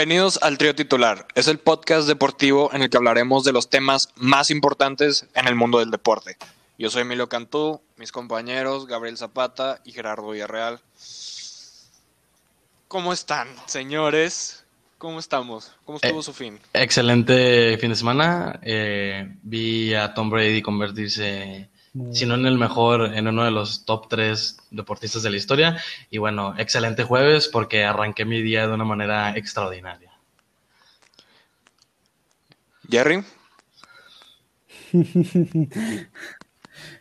Bienvenidos al Trío Titular. Es el podcast deportivo en el que hablaremos de los temas más importantes en el mundo del deporte. Yo soy Emilio Cantú, mis compañeros Gabriel Zapata y Gerardo Villarreal. ¿Cómo están, señores? ¿Cómo estamos? ¿Cómo estuvo Eh, su fin? Excelente fin de semana. Eh, vi a Tom Brady convertirse, si no en el mejor, en uno de los top tres deportistas de la historia. Y bueno, excelente jueves porque arranqué mi día de una manera extraordinaria. Jerry,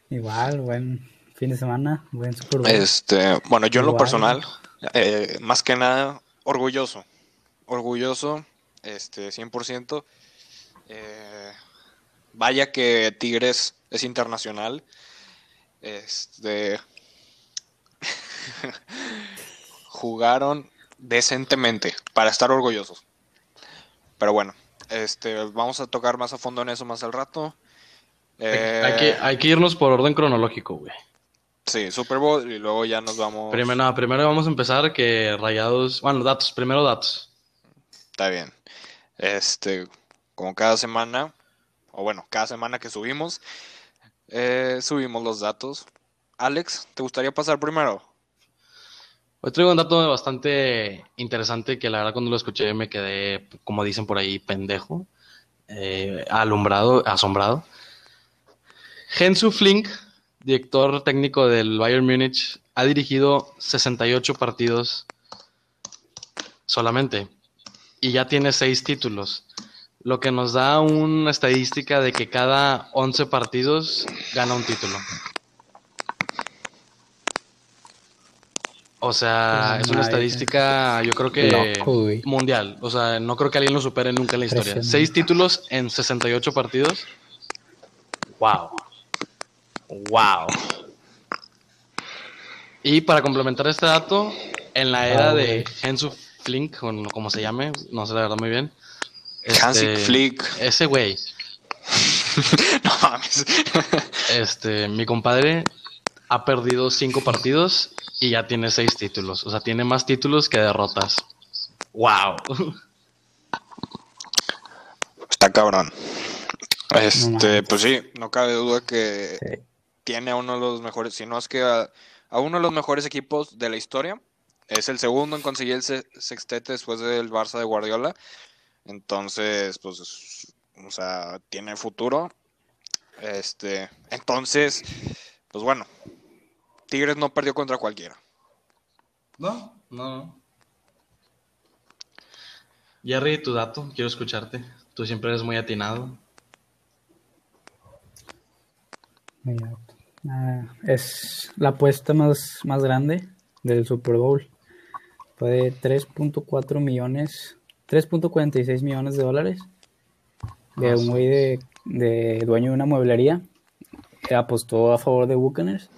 Igual, buen fin de semana, buen Super Bowl. este, bueno, yo en lo personal, eh, más que nada, orgulloso. Orgulloso, este, 100%. Eh, vaya que Tigres es internacional. Este, jugaron decentemente para estar orgullosos. Pero bueno, este, vamos a tocar más a fondo en eso más al rato. Eh, Hay, que, hay que irnos por orden cronológico, güey. Sí, Super Bowl y luego ya nos vamos. Primero, no, primero vamos a empezar que Rayados, bueno, datos, primero datos. Está bien. Este, como cada semana, o bueno, cada semana que subimos, eh, subimos los datos. Alex, ¿te gustaría pasar primero? Hoy traigo un dato bastante interesante que la verdad cuando lo escuché me quedé, como dicen por ahí, pendejo, eh, alumbrado, asombrado. Hensu Flink, director técnico del Bayern Múnich, ha dirigido 68 partidos solamente y ya tiene 6 títulos, lo que nos da una estadística de que cada 11 partidos gana un título. O sea, Pues es una estadística, yo creo que Loco, mundial. O sea, no creo que alguien lo supere nunca en la historia. Seis títulos en 68 partidos. Wow. Wow. Y para complementar este dato, en la era Ah, de. Hensu Flink, o no- como se llame, no sé la verdad muy bien. Hansi Este, Flick. Ese güey, No mames. este, mi compadre ha perdido cinco partidos y ya tiene seis títulos. O sea, tiene más títulos que derrotas. Wow. Está cabrón. Este, pues sí, no cabe duda que Sí. tiene a uno de los mejores, si no es que a, a uno de los mejores equipos de la historia. Es el segundo en conseguir el se- sextete después del Barça de Guardiola. Entonces, pues, es- o sea, tiene futuro. Este, entonces, pues bueno, Tigres no perdió contra cualquiera. No, no, no. Jerry, tu dato, quiero escucharte. Tú siempre eres muy atinado. Mira, ah, es la apuesta más, más grande del Super Bowl. Fue de 3.4 millones, 3.46 millones de dólares. De Ah, un güey de, de dueño de una mueblería. Que apostó a favor de Buccaneers.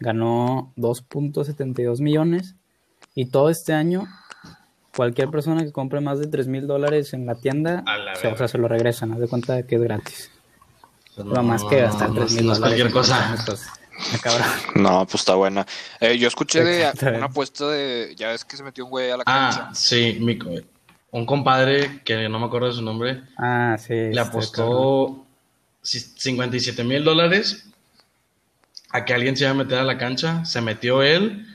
Ganó 2.72 millones. Y todo este año, cualquier persona que compre más de 3 mil dólares en la tienda, se, o verga. sea, se lo regresan. Haz de cuenta que es gratis. No, Lo más que gastar no, 3 mil dólares. cualquier cosa. Ah. No, pues está buena. Eh, yo escuché de una apuesta de, ya ves que se metió un güey a la cancha. Ah, sí, mi co- un compadre que no me acuerdo de su nombre, Ah, sí. le apostó ci- 57 mil dólares a que alguien se iba a meter a la cancha. Se metió él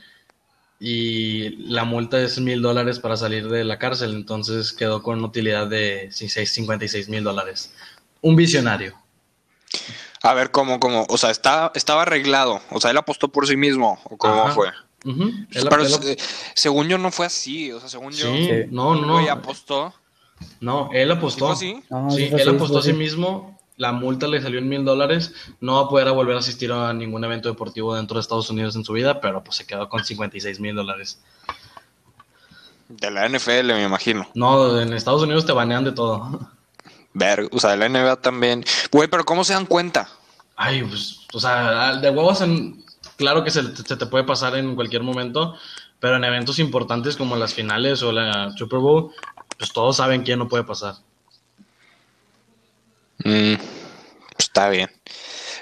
y la multa es mil dólares para salir de la cárcel. Entonces quedó con una utilidad de 56 mil dólares. Un visionario. A ver, ¿cómo, cómo? O sea, está, estaba arreglado. O sea, él apostó por sí mismo. ¿O cómo Ajá. fue? Él- Pero según yo no fue así. O sea, según yo, Sí, no, no, no. apostó. No, él apostó. ¿Sí fue así? No, Sí, él apostó a sí mismo. La multa le salió en mil dólares. No va a poder volver a asistir a ningún evento deportivo dentro de Estados Unidos en su vida, pero pues se quedó con 56 mil dólares. De la NFL, me imagino. No, en Estados Unidos te banean de todo. Ver, o sea, de la NBA también. Güey, pero ¿cómo se dan cuenta? Ay, pues, o sea, de huevos, en, claro que se, se te puede pasar en cualquier momento, pero en eventos importantes como las finales o la Super Bowl, pues todos saben quién no puede pasar. Mm, pues está bien.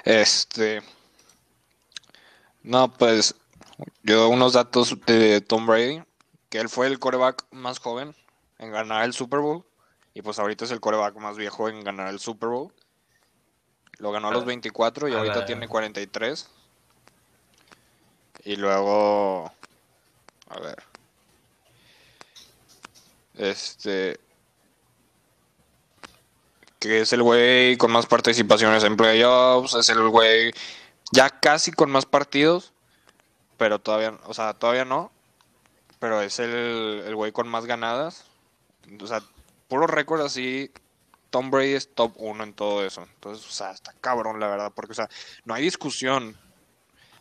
Este. No, pues. Yo unos datos de Tom Brady. Que él fue el coreback más joven en ganar el Super Bowl. Y pues ahorita es el coreback más viejo en ganar el Super Bowl. Lo ganó a los 24 y A ahorita tiene 43. Y luego. A ver. Este. Que es el güey con más participaciones en playoffs. Es el güey ya casi con más partidos. Pero todavía. O sea, todavía no. Pero es el, el güey con más ganadas. O sea, puro récord así. Tom Brady es top 1 en todo eso. Entonces, o sea, está cabrón, la verdad. Porque, o sea, no hay discusión.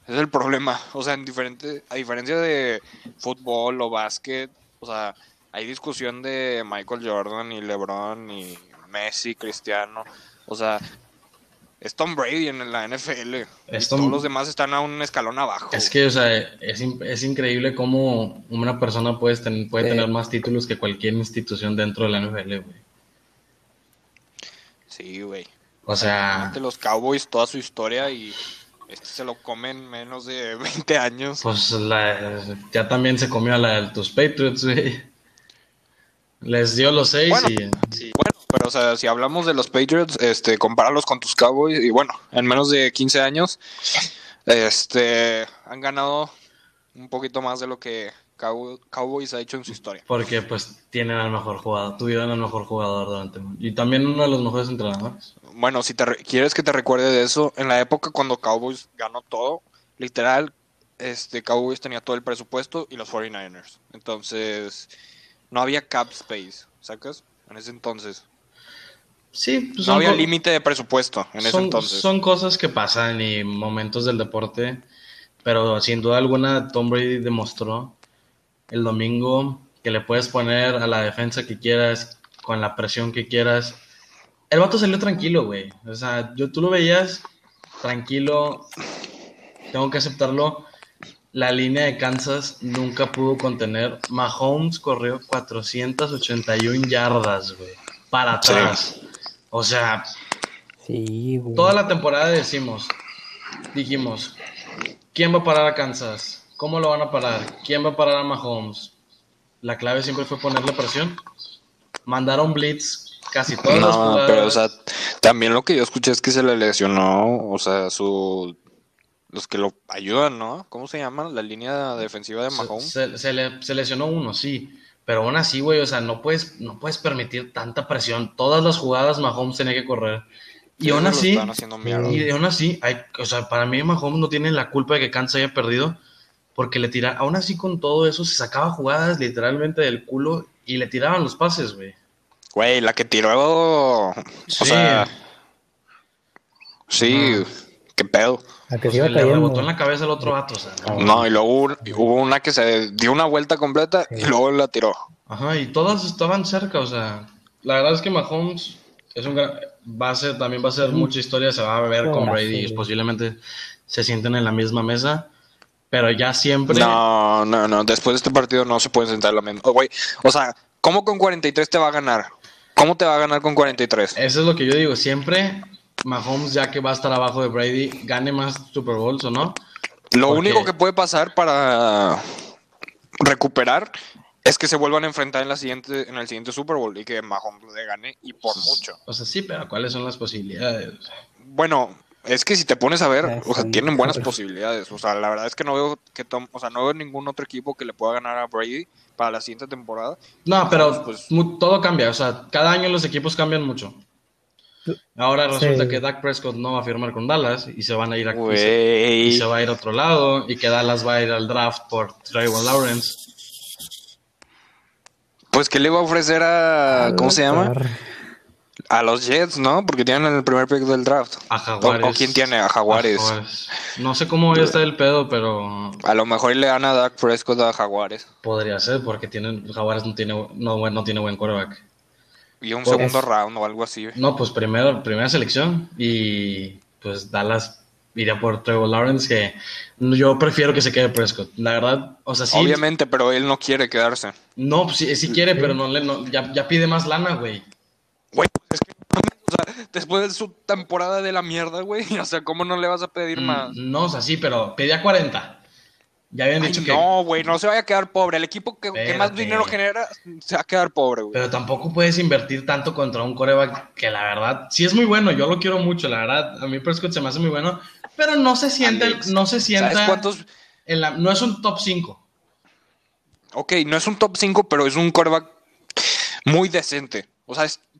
Ese es el problema. O sea, en diferente, a diferencia de fútbol o básquet, o sea, hay discusión de Michael Jordan y LeBron y Messi, Cristiano. O sea, es Tom Brady en la NFL. Es y Todos los demás están a un escalón abajo. Es que, o sea, es, es increíble cómo una persona puede, ten- puede Sí. tener más títulos que cualquier institución dentro de la NFL, güey. Sí, güey. O sea, los Cowboys, toda su historia y se lo comen menos de 20 años. pues la- ya también se comió a la de tus Patriots, güey. Les dio los seis Bueno. y... Bueno, pero o sea, si hablamos de los Patriots, este, compáralos con tus Cowboys y bueno, en menos de 15 años, este, han ganado un poquito más de lo que Cow- Cowboys ha hecho en su historia. Porque pues tienen al mejor jugador, tuvieron al mejor jugador durante... Y también uno de los mejores entrenadores. Bueno, si te re- quieres que te recuerde de eso, en la época cuando Cowboys ganó todo, literal, este, Cowboys tenía todo el presupuesto y los 49ers. Entonces, no había cap space, ¿sacas? En ese entonces. Sí, pues No había límite de presupuesto en ese son, entonces. son cosas que pasan y momentos del deporte, pero sin duda alguna Tom Brady demostró el domingo que le puedes poner a la defensa que quieras, con la presión que quieras. El vato salió tranquilo, güey. O sea, yo, tú lo veías tranquilo, tengo que aceptarlo. La línea de Kansas nunca pudo contener. Mahomes corrió 481 yardas, güey, para Sí. atrás. O sea, Sí, güey. Toda la temporada decimos, dijimos, ¿quién va a parar a Kansas? ¿Cómo lo van a parar? ¿Quién va a parar a Mahomes? La clave siempre fue ponerle presión. Mandaron blitz casi todas las No, jugadas. pero o sea, también lo que yo escuché es que se le lesionó, o sea, su los que lo ayudan, ¿no? ¿Cómo se llama? La línea defensiva de Mahomes. se- se le, se lesionó uno, sí. Pero aún así, güey, o sea, no puedes, no puedes permitir tanta presión. Todas las jugadas Mahomes tenía que correr. Y Sí, aún así. Y aún así, hay, o sea, para mí Mahomes no tiene la culpa de que Kansas haya perdido, porque le tira, aún así con todo eso se sacaba jugadas literalmente del culo y le tiraban los pases, güey. Güey, la que tiró, o Sí. sea, sí, qué pedo. A que se iba le rebotó en la cabeza al otro vato, o sea, no. No, y luego hubo, una que se dio una vuelta completa y luego la tiró. Ajá, y todas estaban cerca, o sea, la verdad es que Mahomes es un gran, va a ser, también va a ser mucha historia, se va a ver con Brady, güey. posiblemente se sienten en la misma mesa, pero ya siempre... No, no, no, después de este partido no se pueden sentar en la misma. Oh, güey, o sea, ¿cómo con 43 te va a ganar? ¿Cómo te va a ganar con 43? Eso es lo que yo digo, siempre Mahomes, ya que va a estar abajo de Brady, gane más Super Bowls o no. Lo Porque- único que puede pasar para recuperar es que se vuelvan a enfrentar en la siguiente en el siguiente Super Bowl y que Mahomes le gane y por mucho. O sea, sí, pero ¿cuáles son las posibilidades? Bueno, es que si te pones a ver, o sea, tienen buenas posibilidades. O sea, la verdad es que no veo que Tom, o sea, no veo ningún otro equipo que le pueda ganar a Brady para la siguiente temporada. No, pero Pues- todo cambia. O sea, cada año los equipos cambian mucho. Ahora resulta Sí. que Dak Prescott no va a firmar con Dallas y se van a ir a, y se, y Güey. se va a ir a otro lado y que Dallas va a ir al draft por Trevor Lawrence. Pues que le va a ofrecer a ¿cómo se llama? A los Jets, ¿no? Porque tienen el primer pick del draft. A Jaguares. O, o quién tiene a Jaguares. A Jaguares. No sé cómo está el pedo, pero A lo mejor le dan a Dak Prescott a Jaguares. podría ser porque tienen, Jaguares no tiene, no, buen- no tiene buen quarterback. Y un Pues- segundo round o algo así. No, pues primero, primera selección y pues Dallas iría por Trevor Lawrence que yo prefiero que se quede Prescott. La verdad, o sea, sí. Obviamente, pero él no quiere quedarse. No, pues, sí, sí quiere, pero no le, no, ya, ya pide más lana, güey. Güey, es que o sea, después de su temporada de la mierda, güey, o sea, ¿cómo no le vas a pedir más? Mm, No, o sea, sí, pero pedía 40. Ya habían Ay, dicho que. no, güey, no se vaya a quedar pobre. El equipo que, que más dinero genera se va a quedar pobre, güey. Pero tampoco puedes invertir tanto contra un coreback que la verdad sí es muy bueno. Yo lo quiero mucho, la verdad. A mí Prescott se me hace muy bueno. Pero no se siente, Alex, no se sienta. ¿Sabes cuántos? en la- no es un top 5. Ok, no es un top 5, pero es un coreback muy decente. O sea, es top 10.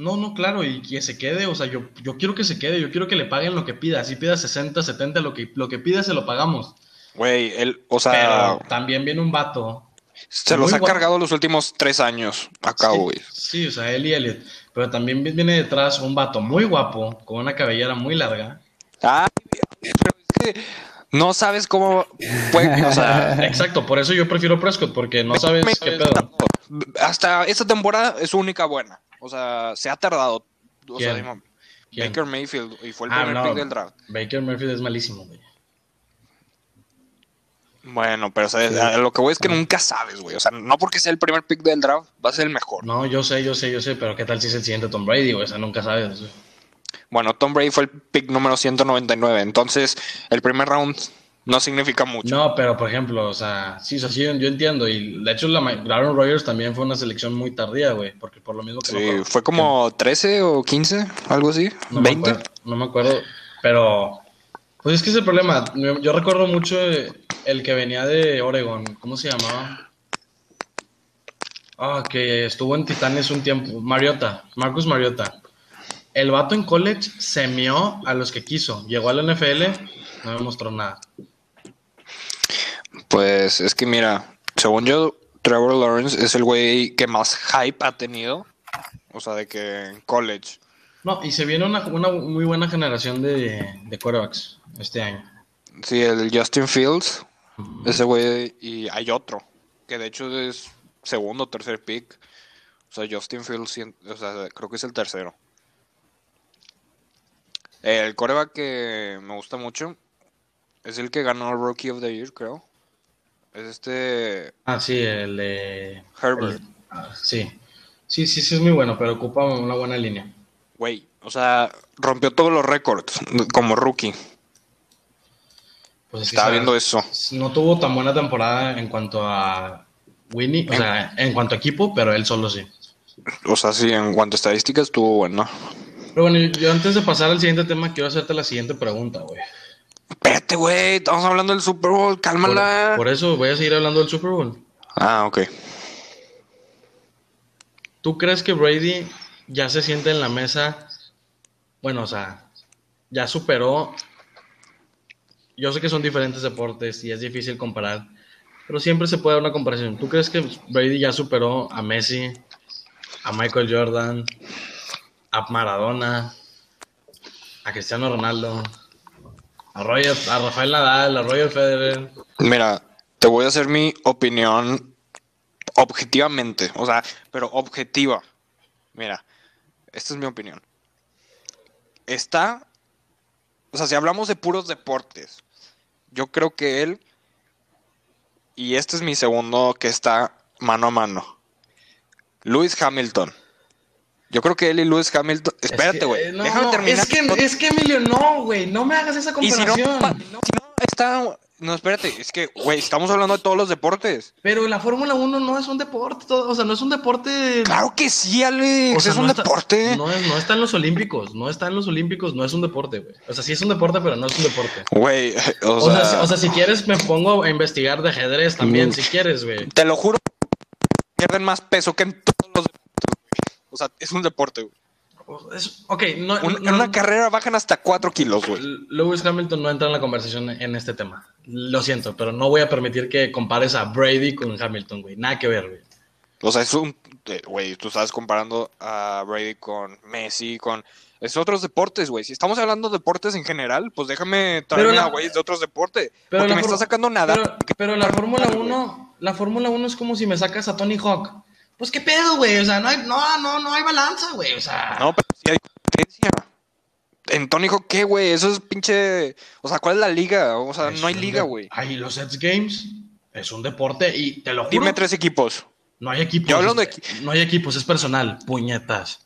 No, no, claro, y que se quede, o sea, yo, yo quiero que se quede, yo quiero que le paguen lo que pida. Si pida 60, 70, lo que, lo que pida se lo pagamos. Güey, él, o sea, Pero también viene un vato. se los ha cargado los últimos tres años acá, sí, güey. sí, o sea, él y Elliot. Pero también viene detrás un vato muy guapo, con una cabellera muy larga. Ah, pero es que no sabes cómo puede, o sea, Exacto, por eso yo prefiero Prescott, porque no sabes me- qué pedo. hasta esta temporada es su única buena. O sea, se ha tardado. O sea, ¿Quién? digo, ¿Quién? Baker Mayfield y fue el Ah, primer no. pick del draft. Baker Murphy es malísimo, güey. Bueno, pero o sea, a lo que voy es que nunca sabes, güey. O sea, no porque sea el primer pick del draft, va a ser el mejor. No, yo sé, yo sé, yo sé, pero ¿qué tal si es el siguiente Tom Brady, güey? O sea, nunca sabes. güey. Bueno, Tom Brady fue el pick número 199. Entonces, el primer round no significa mucho. No, pero por ejemplo, o sea, sí, o sea, sí, yo entiendo. Y de hecho, la, Aaron Rodgers también fue una selección muy tardía, güey. Porque por lo mismo que Sí, fue- fue como 13 o 15, algo así. no me 20. acuerdo, no me acuerdo, pero pues es que es el problema. Yo, recuerdo mucho el que venía de Oregon, ¿cómo se llamaba? Ah, que estuvo en Titanes un tiempo, Mariota, Marcus Mariota. El vato en college semió a los que quiso, llegó al NFL, no me mostró nada. Pues es que mira, según yo, Trevor Lawrence es el güey que más hype ha tenido. O sea, de que en college. No, y se viene una, una muy buena generación de, de quarterbacks este año. Sí, el Justin Fields, ese güey, y hay otro, que de hecho es segundo o tercer pick. O sea, Justin Fields, o sea, creo que es el tercero. El coreback que me gusta mucho es el que ganó el Rookie of the Year, creo. Es este Ah, sí, el de... Herbert. el- ah, sí. Sí, sí, sí, es muy bueno, pero ocupa una buena línea. Güey, o sea, rompió todos los récords como rookie. Pues es Estaba viendo eso. No tuvo tan buena temporada en cuanto a Winnie, o sea, en cuanto a equipo, pero él solo sí. O sea, sí, en cuanto a estadísticas estuvo bueno. Pero bueno, yo antes de pasar al siguiente tema, quiero hacerte la siguiente pregunta, güey. Espérate, güey, estamos hablando del Super Bowl, Por, cálmala. por eso voy a seguir hablando del Super Bowl. Ah, ok. ¿Tú crees que Brady ya se siente en la mesa? Bueno, o sea, ya superó. Yo sé que son diferentes deportes y es difícil comparar, pero siempre se puede dar una comparación. ¿Tú crees que Brady ya superó a Messi, a Michael Jordan, a Maradona, a Cristiano Ronaldo, a, Roger, a Rafael Nadal, a Roger Federer? Mira, te voy a hacer mi opinión objetivamente, o sea, pero objetiva. Mira, esta es mi opinión. Está, o sea, si hablamos de puros deportes, yo creo que él, y este es mi segundo que está mano a mano, Lewis Hamilton. Yo creo que él y Lewis Hamilton. Espérate, Es que, güey. eh, no, déjame terminar. Es que, es que Emilio, no, güey, no me hagas esa y si no, comparación. pa- si no está. No, espérate, es que, güey, estamos hablando de todos los deportes. Pero la Fórmula 1 no es un deporte, todo- o sea, no es un deporte. Claro que sí, Alex. o sea, es un no está- deporte. no, es- no está en los Olímpicos, no está en los Olímpicos, no es un deporte, güey. O sea, sí es un deporte, pero no es un deporte. Güey, o, O sea, sea, si- o sea, si quieres me pongo a investigar de ajedrez también, Mm. si quieres, güey. te lo juro, pierden más peso que en todos los deportes. Sea, es un deporte, güey. Es- ok, no, Un- no- en una carrera bajan hasta 4 kilos, güey. Lewis Hamilton no entra en la conversación en este tema. Lo siento, pero no voy a permitir que compares a Brady con Hamilton, güey. Nada que ver, güey. O sea, es un. eh, Güey, tú estás comparando a Brady con Messi, con. Es otros deportes, güey. Si estamos hablando de deportes en general, pues déjame traerme la- a güeyes de otros deportes. Pero porque me está sacando nada. Pero, pero la Fórmula 1, la Fórmula 1 es como si me sacas a Tony Hawk. Pues qué pedo, güey. O sea, no hay, no, no, no hay balanza, güey. O sea, No, pero sí hay competencia. En Tony Hawk, ¿qué, güey? Eso es pinche. O sea, ¿cuál es la liga? O sea, es no hay liga, de- güey. Ay, los X Games es un deporte y te lo juro. Dime tres equipos. No hay equipos. Yo hablando de No hay equipos, es personal. Puñetas.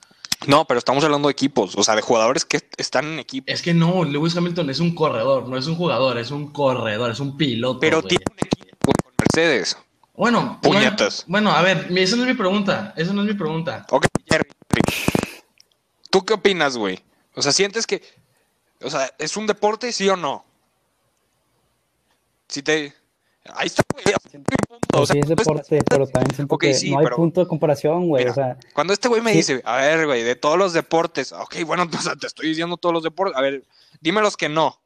No, pero estamos hablando de equipos, o sea, de jugadores que están en equipo. Es que no, Lewis Hamilton es un corredor, no es un jugador, es un corredor, es un piloto. Pero tiene un equipo con Mercedes. Bueno, Puñetas. Bueno, bueno, a ver, esa no es mi pregunta. Esa no es mi pregunta. Ok, Jerry. ¿Tú qué opinas, güey? O sea, ¿sientes que... O sea, ¿es un deporte, sí o no? Si te... Ahí está, güey. O sea, sí es cuando este- deporte, pero también siento Ok, que sí, no hay pero- punto de comparación, güey. O sea, Cuando este güey me Sí. dice, a ver, güey, de todos los deportes, ok, bueno, o sea, te estoy diciendo todos los deportes, a ver, dime los que no.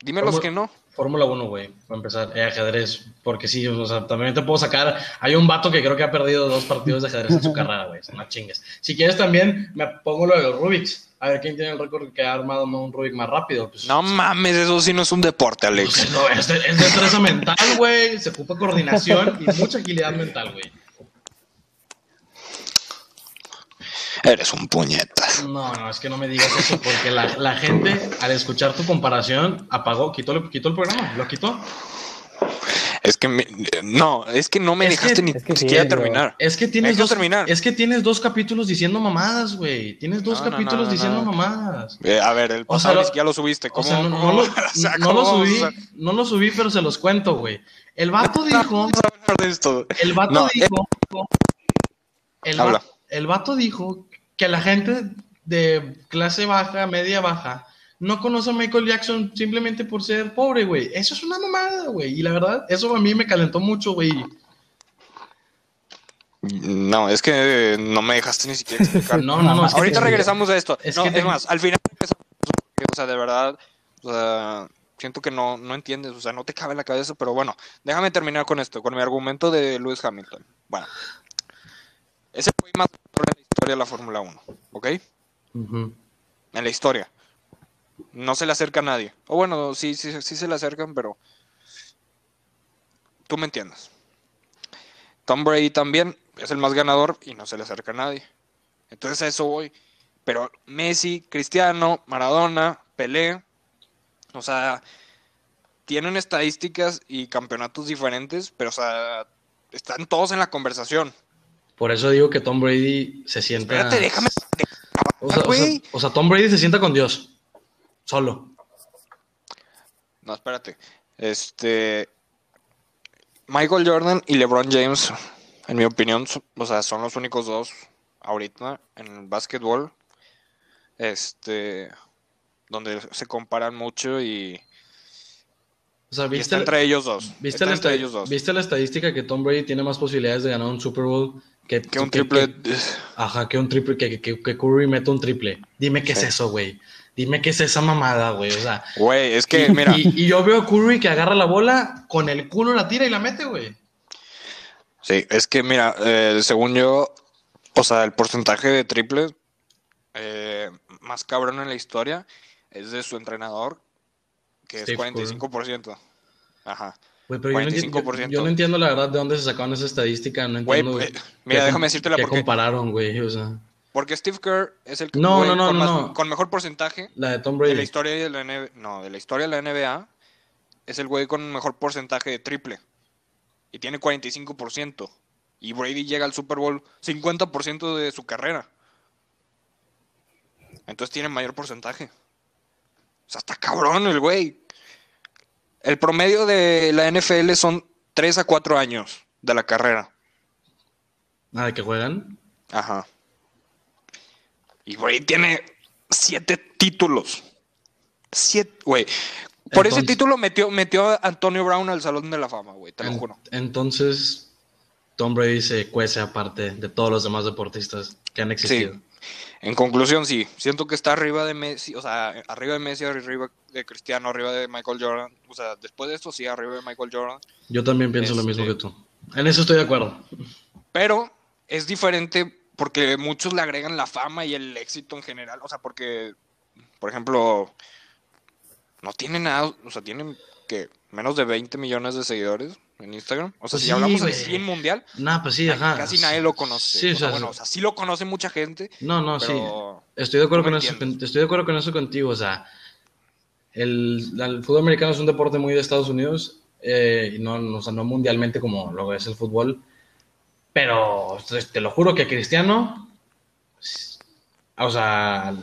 Dime los que no. Fórmula 1, güey, para empezar, eh, ajedrez, porque sí, o sea, también te puedo sacar, hay un vato que creo que ha perdido dos partidos de ajedrez en su carrera, güey, no chingues. Si quieres también, me pongo lo de los Rubiks, a ver quién tiene el récord que ha armado un Rubik más rápido. Pues, No mames, eso sí no es un deporte, Alex. es, no, es de, es de destreza mental, güey, se ocupa coordinación y mucha agilidad mental, güey. Eres un puñetas. No, no, es que no me digas eso, porque la, la gente, al escuchar tu comparación, apagó, quitó, el- quitó el programa, lo quitó. Es que me- no, es que no me Es dejaste que- ni es que sí, siquiera yo- terminar. Es que tienes dos, terminar. es que tienes dos capítulos diciendo mamadas, güey. Tienes dos No, no, capítulos no, no, diciendo no. mamadas. Eh, a ver, el O pasado sea, ni lo- subiste. O ¿Cómo, sea, no, no cómo- lo, o sea, no lo subí, no lo subí, pero se los cuento, güey. El vato dijo, de esto? el vato No, dijo, el, va- Habla. el vato dijo que la gente de clase baja, media baja, no conoce a Michael Jackson simplemente por ser pobre, güey. Eso es una mamada, güey. Y la verdad, eso a mí me calentó mucho, güey. No, es que no me dejaste ni siquiera explicar. No, no, no. es Ahorita que- regresamos a esto. es no, que es te- más, al final o sea, de verdad, o sea, siento que no, no entiendes, o sea, no te cabe en la cabeza, pero bueno, déjame terminar con esto, con mi argumento de Lewis Hamilton. Bueno, es el güey más historia de la Fórmula 1, ¿ok? En la historia. No se le acerca a nadie. O bueno, sí, sí, sí se le acercan, pero tú me entiendes. Tom Brady también es el más ganador y no se le acerca a nadie. Entonces a eso voy. Pero Messi, Cristiano, Maradona, Pelé, o sea, tienen estadísticas y campeonatos diferentes, pero o sea, están todos en la conversación. Por eso digo que Tom Brady se sienta. Espérate, déjame. O sea, o sea- güey. o sea, Tom Brady se sienta con Dios. Solo. No, espérate. Este. Michael Jordan y LeBron James, en mi opinión, o sea, son los únicos dos ahorita en el básquetbol. Este. Donde se comparan mucho y, O sea, y ¿viste, entre ellos dos. ¿viste, la entre ellos dos. ¿viste la estadística que Tom Brady tiene más posibilidades de ganar un Super Bowl que, Que un que- triple. que- ajá, que un triple, que, que, que Curry meta un triple. Dime qué Sí. es eso, güey. Dime qué es esa mamada, güey. O sea, Güey, es que, y, mira. y- y yo veo a Curry que agarra la bola, con el culo la tira y la mete, güey. Sí, es que mira, eh, según yo, o sea, el porcentaje de triples eh, más cabrón en la historia es de su entrenador, que Steve es 45%. Ajá. Güey, pero yo no, entiendo, yo- 45%. yo no entiendo la verdad de dónde se sacaron esa estadística. No Güey, entiendo. eh, mira, qué déjame decírtela qué porque, compararon, güey. O sea, porque Steve Kerr es el No, güey no, no, con, más- mejor porcentaje la de Tom de la Brady. historia de la NBA, no, de la historia de la NBA, es el güey con mejor porcentaje de triple y tiene 45%. Y Brady llega al Super Bowl 50% de su carrera. Entonces tiene mayor porcentaje. O sea, está cabrón el güey. El promedio de la NFL son 3 a 4 años de la carrera. Ah, de que juegan. Ajá. Y Brady tiene 7 títulos. 7, güey. Por ese título metió, metió a Antonio Brown al Salón de la Fama, güey, te lo En- juro. entonces, Tom Brady se cuece aparte de todos los demás deportistas que han existido. En conclusión, sí. Siento que está arriba de Messi, o sea, arriba de Messi, arriba de Cristiano, arriba de Michael Jordan. O sea, después de esto, sí, arriba de Michael Jordan. Yo también pienso lo Este- mismo que tú. En eso estoy de acuerdo. Pero es diferente porque muchos le agregan la fama y el éxito en general. O sea, porque, por ejemplo, no tiene nada, o sea, tienen que menos de 20 millones de seguidores en Instagram. O sea, Pues si sí, hablamos de 100 mundial, Nah, pues sí, ajá. casi nadie lo conoce. Sí, o o sea, bueno, o sea, sí lo conoce mucha gente, No, no, sí. Estoy de acuerdo con eso. Estoy de acuerdo con eso contigo. O sea, el, el fútbol americano es un deporte muy de Estados Unidos eh, y no, no, o sea, no mundialmente como lo es el fútbol. Pero pues, te lo juro que Cristiano o sea,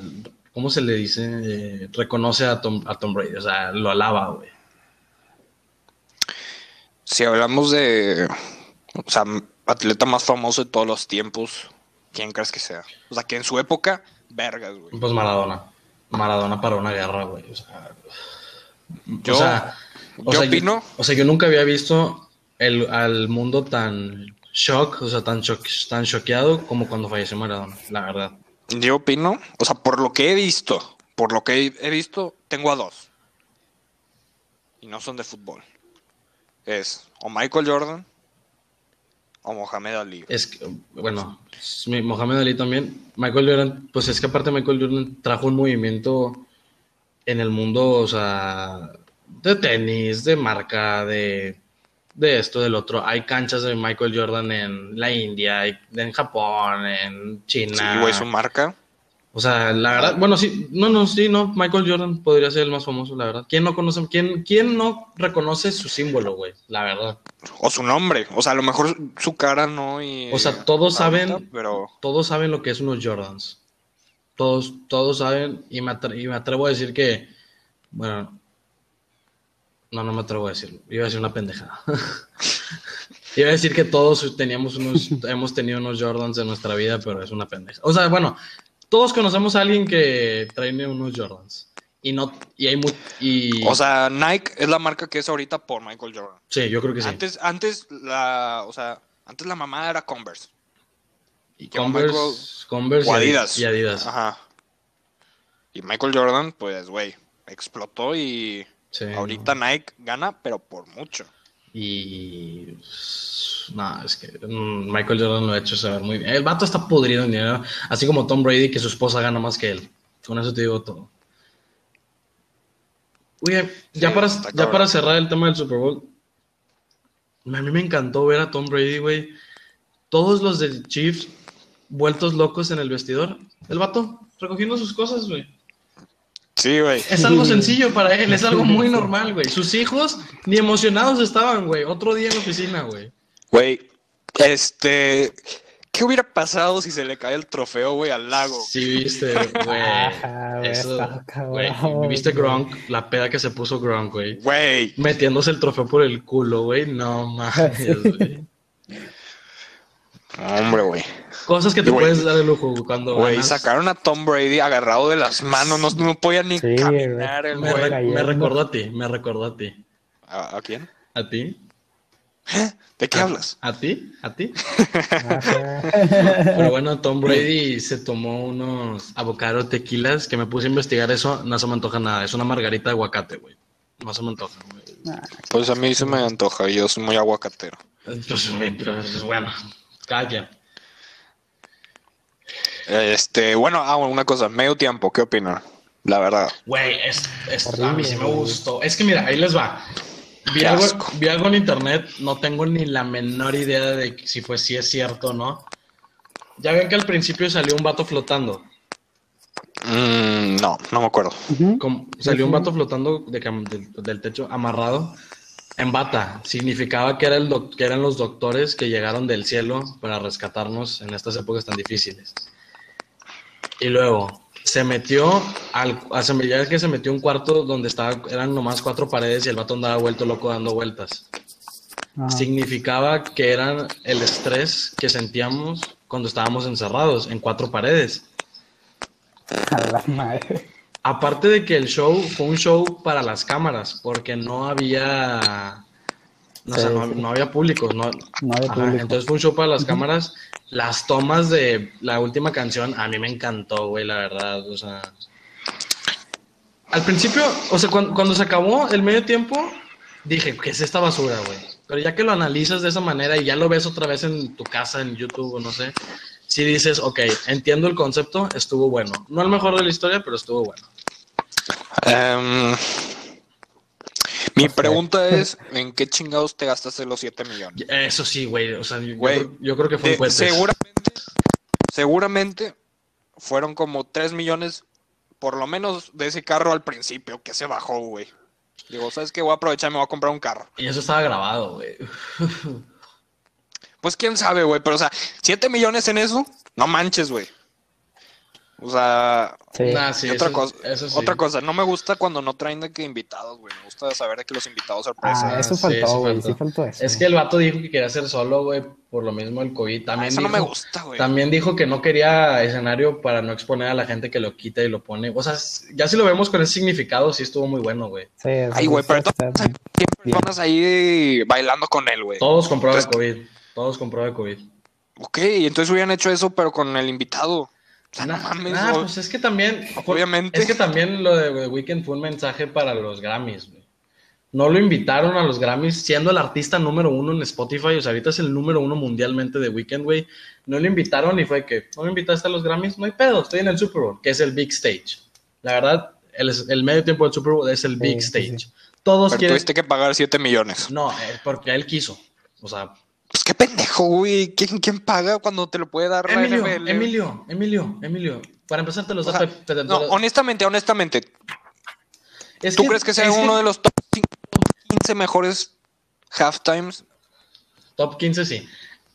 ¿cómo se le dice? Eh, reconoce a Tom, a Tom Brady, o sea, lo alaba, güey. Si hablamos de, o sea, atleta más famoso de todos los tiempos, ¿quién crees que sea? O sea, que en su época, vergas, güey. Pues Maradona. Maradona para una guerra, güey. O sea, Yo, o sea, o yo sea, opino, o sea, yo nunca había visto el, al mundo tan shock, o sea, tan, shock- tan choqueado como cuando falleció Maradona, la verdad. yo opino, o sea, por lo que he visto, por lo que he visto, tengo a dos. Y no son de fútbol. Es o Michael Jordan o Mohamed Ali. Es que, bueno, Mohamed Ali también. Michael Jordan, pues es que aparte Michael Jordan trajo un movimiento en el mundo, o sea, de tenis, de marca, de, de esto, del otro. Hay canchas de Michael Jordan en la India, en Japón, en China. Sí, güey, su marca. O sea, la verdad, bueno, sí, no, no, sí, no, Michael Jordan podría ser el más famoso, la verdad. ¿Quién no conoce, quién, quién no reconoce su símbolo, güey? La verdad. O su nombre. O sea, a lo mejor su cara no. Y, O sea, todos saben- Pero. todos saben lo que es unos Jordans. Todos, todos saben, y me, atre- y me atrevo a decir que, bueno, no, no me atrevo a decirlo. Iba a decir una pendejada. Iba a decir que todos teníamos unos, hemos tenido unos Jordans en nuestra vida, pero es una pendeja. O sea, bueno, todos conocemos a alguien que trae unos Jordans. Y no, y hay mu- y O sea, Nike es la marca que es ahorita por Michael Jordan. sí, yo creo que sí. Antes, antes la, o sea, antes la mamá era Converse. Y Converse, Michael- Converse o y Adidas. Y Adidas. Ajá. Y Michael Jordan, pues, güey, explotó y Sí, ahorita Nike gana, pero por mucho. Y. No, es que mm, Michael Jordan lo ha hecho saber muy bien. El vato está podrido en dinero, así como Tom Brady, que su esposa gana más que él. Con eso te digo todo. Oye, ya, Sí, para, ya para cerrar el tema del Super Bowl, a mí me encantó ver a Tom Brady, güey. Todos los del Chiefs vueltos locos en el vestidor. El vato recogiendo sus cosas, güey. Sí, güey. Es algo sencillo para él, es algo muy normal, güey. Sus hijos ni emocionados estaban, güey. Otro día en la oficina, güey. Güey, este, ¿qué hubiera pasado si se le cae el trofeo, güey, al lago? Sí, viste, güey. Güey, Eso, güey. ¿Viste. Gronk? La peda que se puso Gronk, güey. Güey, Metiéndose el trofeo por el culo, güey. No mames, güey. hombre, güey. Cosas que te puedes dar el lujo cuando Güey, ganas. sacaron a Tom Brady agarrado de las manos, no, no podía ni Sí, caminar el Me, re- me recordó a ti, me recordó a ti. ¿A, a quién? ¿A ti? ¿De qué ¿A- hablas? ¿A ti? ¿A ti? Pero bueno, Tom Brady se tomó unos avocado tequilas que me puse a investigar eso. No se me antoja nada. Es una margarita de aguacate, güey. No se me antoja, güey. Pues a mí se me antoja, yo soy muy aguacatero. Pues, güey, pero es bueno. Este, bueno, ah, una cosa, medio tiempo, ¿qué opinan? La verdad. Güey, es, es- a mí sí me gustó. Es que mira, ahí les va. Vi algo, asco. vi algo en internet, no tengo ni la menor idea de si fue si es cierto o no. Ya ven que al principio salió un vato flotando. Mm, no, no me acuerdo. Como- salió un vato flotando de del, del techo amarrado en bata. Significaba que, era el doc- que eran los doctores que llegaron del cielo para rescatarnos en estas épocas tan difíciles. Y luego se metió al a ya que se metió un cuarto donde estaba, eran nomás cuatro paredes y el vato andaba vuelto loco dando vueltas. Significaba que eran el estrés que sentíamos cuando estábamos encerrados en cuatro paredes. a la madre. Aparte de que el show fue un show para las cámaras, porque no había. No, o sea, Sí, no, sí. no había público. No, No había Ajá, público. entonces fue un show para las cámaras. Las tomas de la última canción, a mí me encantó, güey, la verdad. O sea. Al principio, o sea, cuando, cuando se acabó el medio tiempo, dije, ¿qué es esta basura, güey? Pero ya que lo analizas de esa manera y ya lo ves otra vez en tu casa, en YouTube o no sé, si dices, ok, entiendo el concepto, estuvo bueno. No el mejor de la historia, pero estuvo bueno. Em, mi pregunta es, ¿en qué chingados te gastaste los 7 millones? Eso sí, güey. O sea, yo, Güey, yo creo que fue De- seguramente, seguramente fueron como 3 millones, por lo menos de ese carro al principio, que se bajó, güey. Digo, ¿sabes qué? Voy a aprovechar y me voy a comprar un carro. Y eso estaba grabado, güey. Pues quién sabe, güey, pero o sea, 7 millones en eso, no manches, güey. O sea, Sí. Nah, sí, y otra, eso- cosa, eso sí. otra cosa, no me gusta cuando no traen de que invitados, güey. Me gusta saber de que los invitados sorpresa. Ah, eso faltó, sí güey. faltó. Sí faltó eso. Es que el vato dijo que quería hacer solo, güey, por lo mismo el COVID. Ah, También eso no dijo, me gusta, güey. También dijo que no quería escenario para no exponer a la gente que lo quita y lo pone. O sea, ya si lo vemos con ese significado, sí estuvo muy bueno, güey. Sí, Ay, güey, pero entonces hay personas ahí bailando con él, güey. Todos con prueba de COVID. Todos con prueba de COVID. Ok, entonces hubieran hecho eso, pero con el invitado. O sea, no mames, nah, o- pues es que también. Obviamente. Es que también lo de The Weeknd fue un mensaje para los Grammys, güey. No lo invitaron a los Grammys siendo el artista número uno en Spotify. O sea, ahorita es el número uno mundialmente de Weeknd, güey. No lo invitaron y fue que, ¿no me invitaste a los Grammys? No hay pedo, estoy en el Super Bowl, que es el Big Stage. La verdad, el, el medio tiempo del Super Bowl es el Big sí, Stage. sí. Todos pero quieren. tuviste que pagar 7 millones. No, eh, porque él quiso. O sea, Pues qué pendejo, güey. ¿Quién, quién paga cuando te lo puede dar la Emilio, NFL? Emilio, Emilio, Emilio. Para empezar, te los O da sea, te- te- no, te- honestamente, honestamente, es ¿tú crees que sea uno de los top 15 mejores halftimes? Top 15, sí.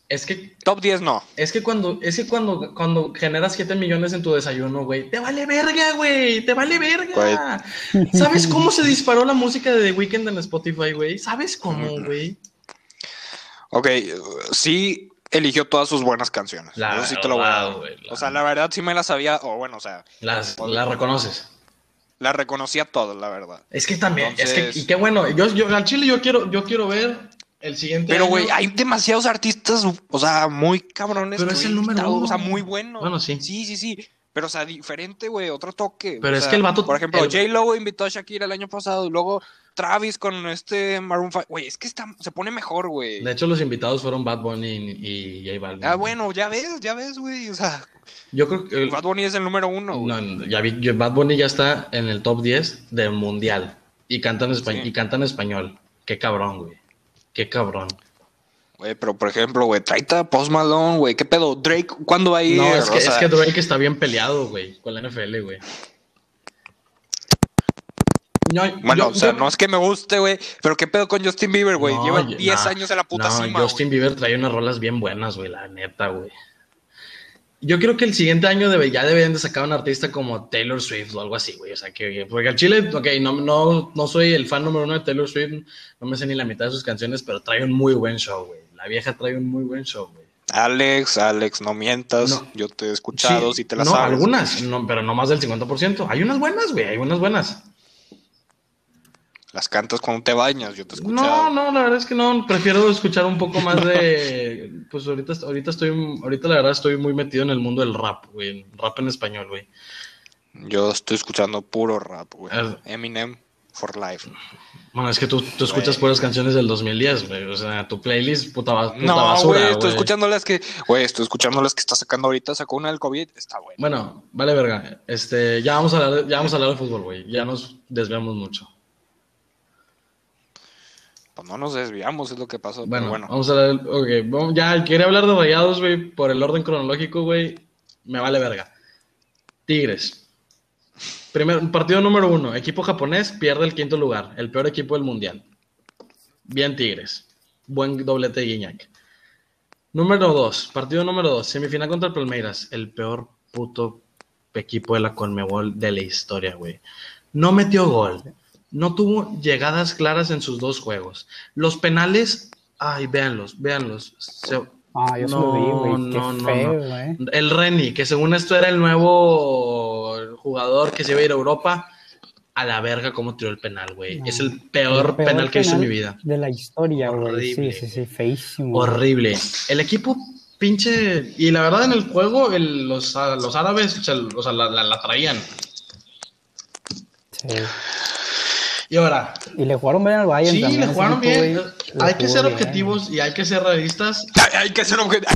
Es que Top 10 no. Es que cuando, es que cuando, cuando generas 7 millones en tu desayuno, güey, te vale verga, güey, te vale verga. ¿Sabes cómo se disparó la música de The Weeknd en Spotify, güey? ¿Sabes cómo, güey? Ok, sí eligió todas sus buenas canciones. La Eso sí te lo voy a verdad, dar. güey, la- O sea, la verdad sí me las sabía, o bueno, o sea, Las, las reconoces. las reconocía todas, la verdad. Es que también, es que, y qué bueno, yo, yo al chile yo quiero, yo quiero ver el siguiente Pero, güey, hay demasiados artistas, o sea, muy cabrones. Pero es el número uno. O sea, muy buenos. Bueno, sí. Sí, sí, sí. Pero, o sea, diferente, güey, otro toque. Pero O es sea, que el vato- Por ejemplo, el- J-Lo invitó a Shakira el año pasado y luego Travis con este Maroon 5. Güey, es que está, se pone mejor, güey. De hecho, los invitados fueron Bad Bunny y, y J Balvin. Ah, bueno, ya ves, ya ves, güey. O sea, Yo creo que... Bad Bunny es el número uno. No, no, ya vi, yo- Bad Bunny ya está en el top 10 del mundial y canta en, espa- Sí. y canta en español. Qué cabrón, güey. Qué cabrón. Güey, pero por ejemplo, güey, traita a Post Malone, güey. ¿Qué pedo? Drake, ¿cuándo va a ir? No, es que, O sea, es que Drake está bien peleado, güey, con la NFL, güey. No, Bueno, yo- o sea, yo- no es que me guste, güey, pero ¿qué pedo con Justin Bieber, güey? no, Lleva yo- 10 nah, años en la puta no, cima, Justin. Bieber trae unas rolas bien buenas, güey, la neta, güey. Yo creo que el siguiente año debe, ya deberían de sacar un artista como Taylor Swift o algo así, güey. O sea, que porque al Chile, ok, no, no, no soy el fan número uno de Taylor Swift, no me sé ni la mitad de sus canciones, pero trae un muy buen show, güey. La vieja trae un muy buen show, güey. Alex, Alex, no mientas. No. Yo te he escuchado, Sí, si te las no, sabes. algunas, no, pero no más del 50%. Hay unas buenas, güey, hay unas buenas. Las cantas cuando te bañas, yo te he escuchado. No, no, la verdad es que no, prefiero escuchar un poco más de, pues ahorita, ahorita estoy, ahorita la verdad estoy muy metido en el mundo del rap, güey, rap en español, güey. Yo estoy escuchando puro rap, güey. Eminem for life. Bueno, es que tú, tú escuchas puras canciones del 2010, güey, o sea, tu playlist, puta, puta No, basura, güey, estoy escuchando las que, güey, estoy escuchando las que está sacando ahorita, sacó una del COVID, está bueno. Bueno, vale verga, este, ya vamos a hablar, ya vamos a hablar de fútbol, güey, ya nos desviamos mucho. Pues no nos desviamos, es lo que pasó. Bueno, pero bueno. vamos a hablar, ok, vamos- ya quería hablar de Rayados, güey, por el orden cronológico, güey, me vale verga. Tigres. Primer, partido número uno, equipo japonés pierde el quinto lugar, el peor equipo del mundial. Bien Tigres, buen doblete de Guiñac. Número dos, partido número dos, semifinal contra el Palmeiras, el peor puto equipo de la Conmebol de la historia, güey. No metió gol, no tuvo llegadas claras en sus dos juegos. Los penales, ay, véanlos, véanlos. Se- Ah, yo se lo No, vi, güey. Qué no, no, feo, no. güey. el Reni, que según esto era el nuevo jugador que se iba a ir a Europa, a la verga cómo tiró el penal, güey. No. Es el peor, penal que he visto en mi vida. De la historia, güey. Horrible, Sí, sí, sí, feísimo. Horrible. El equipo pinche... Y la verdad en el juego el- los, los árabes o sea, la, la- la traían. Sí. Y ahora, Y le jugaron bien al Bayern sí, también, le jugaron bien. güey. Hay que ser bien. objetivos y hay que ser realistas. Hay, hay que ser objetivo,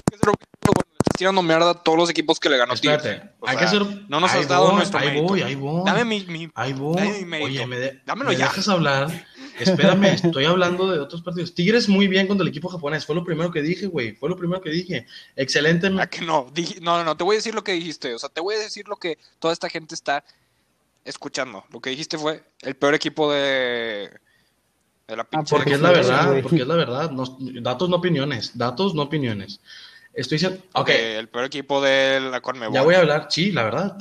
tirando mierda a todos los equipos que le ganó Espérate, Tigres. O hay sea, que ser... No nos ahí has dado voy, nuestro ahí mérito. voy, ahí voy. Dame mi, mi- Ahí voy. Dame mi mérito. Oye, me, de- Dámelo ¿me ya. dejas hablar? Espérame, estoy hablando de otros partidos. Tigres muy bien contra el equipo japonés. Fue lo primero que dije, güey. Fue lo primero que dije. Excelente. ¿A que no? Dije- no, no, no, te voy a decir lo que dijiste. O sea, te voy a decir lo que toda esta gente está escuchando. Lo que dijiste fue el peor equipo de, de la pinche. Porque es la verdad, porque es la verdad. No- datos, no opiniones. Datos, no opiniones. Estoy diciendo. Ok, Eh, el peor equipo de la Conmebol. ya voy a hablar. Sí, la verdad.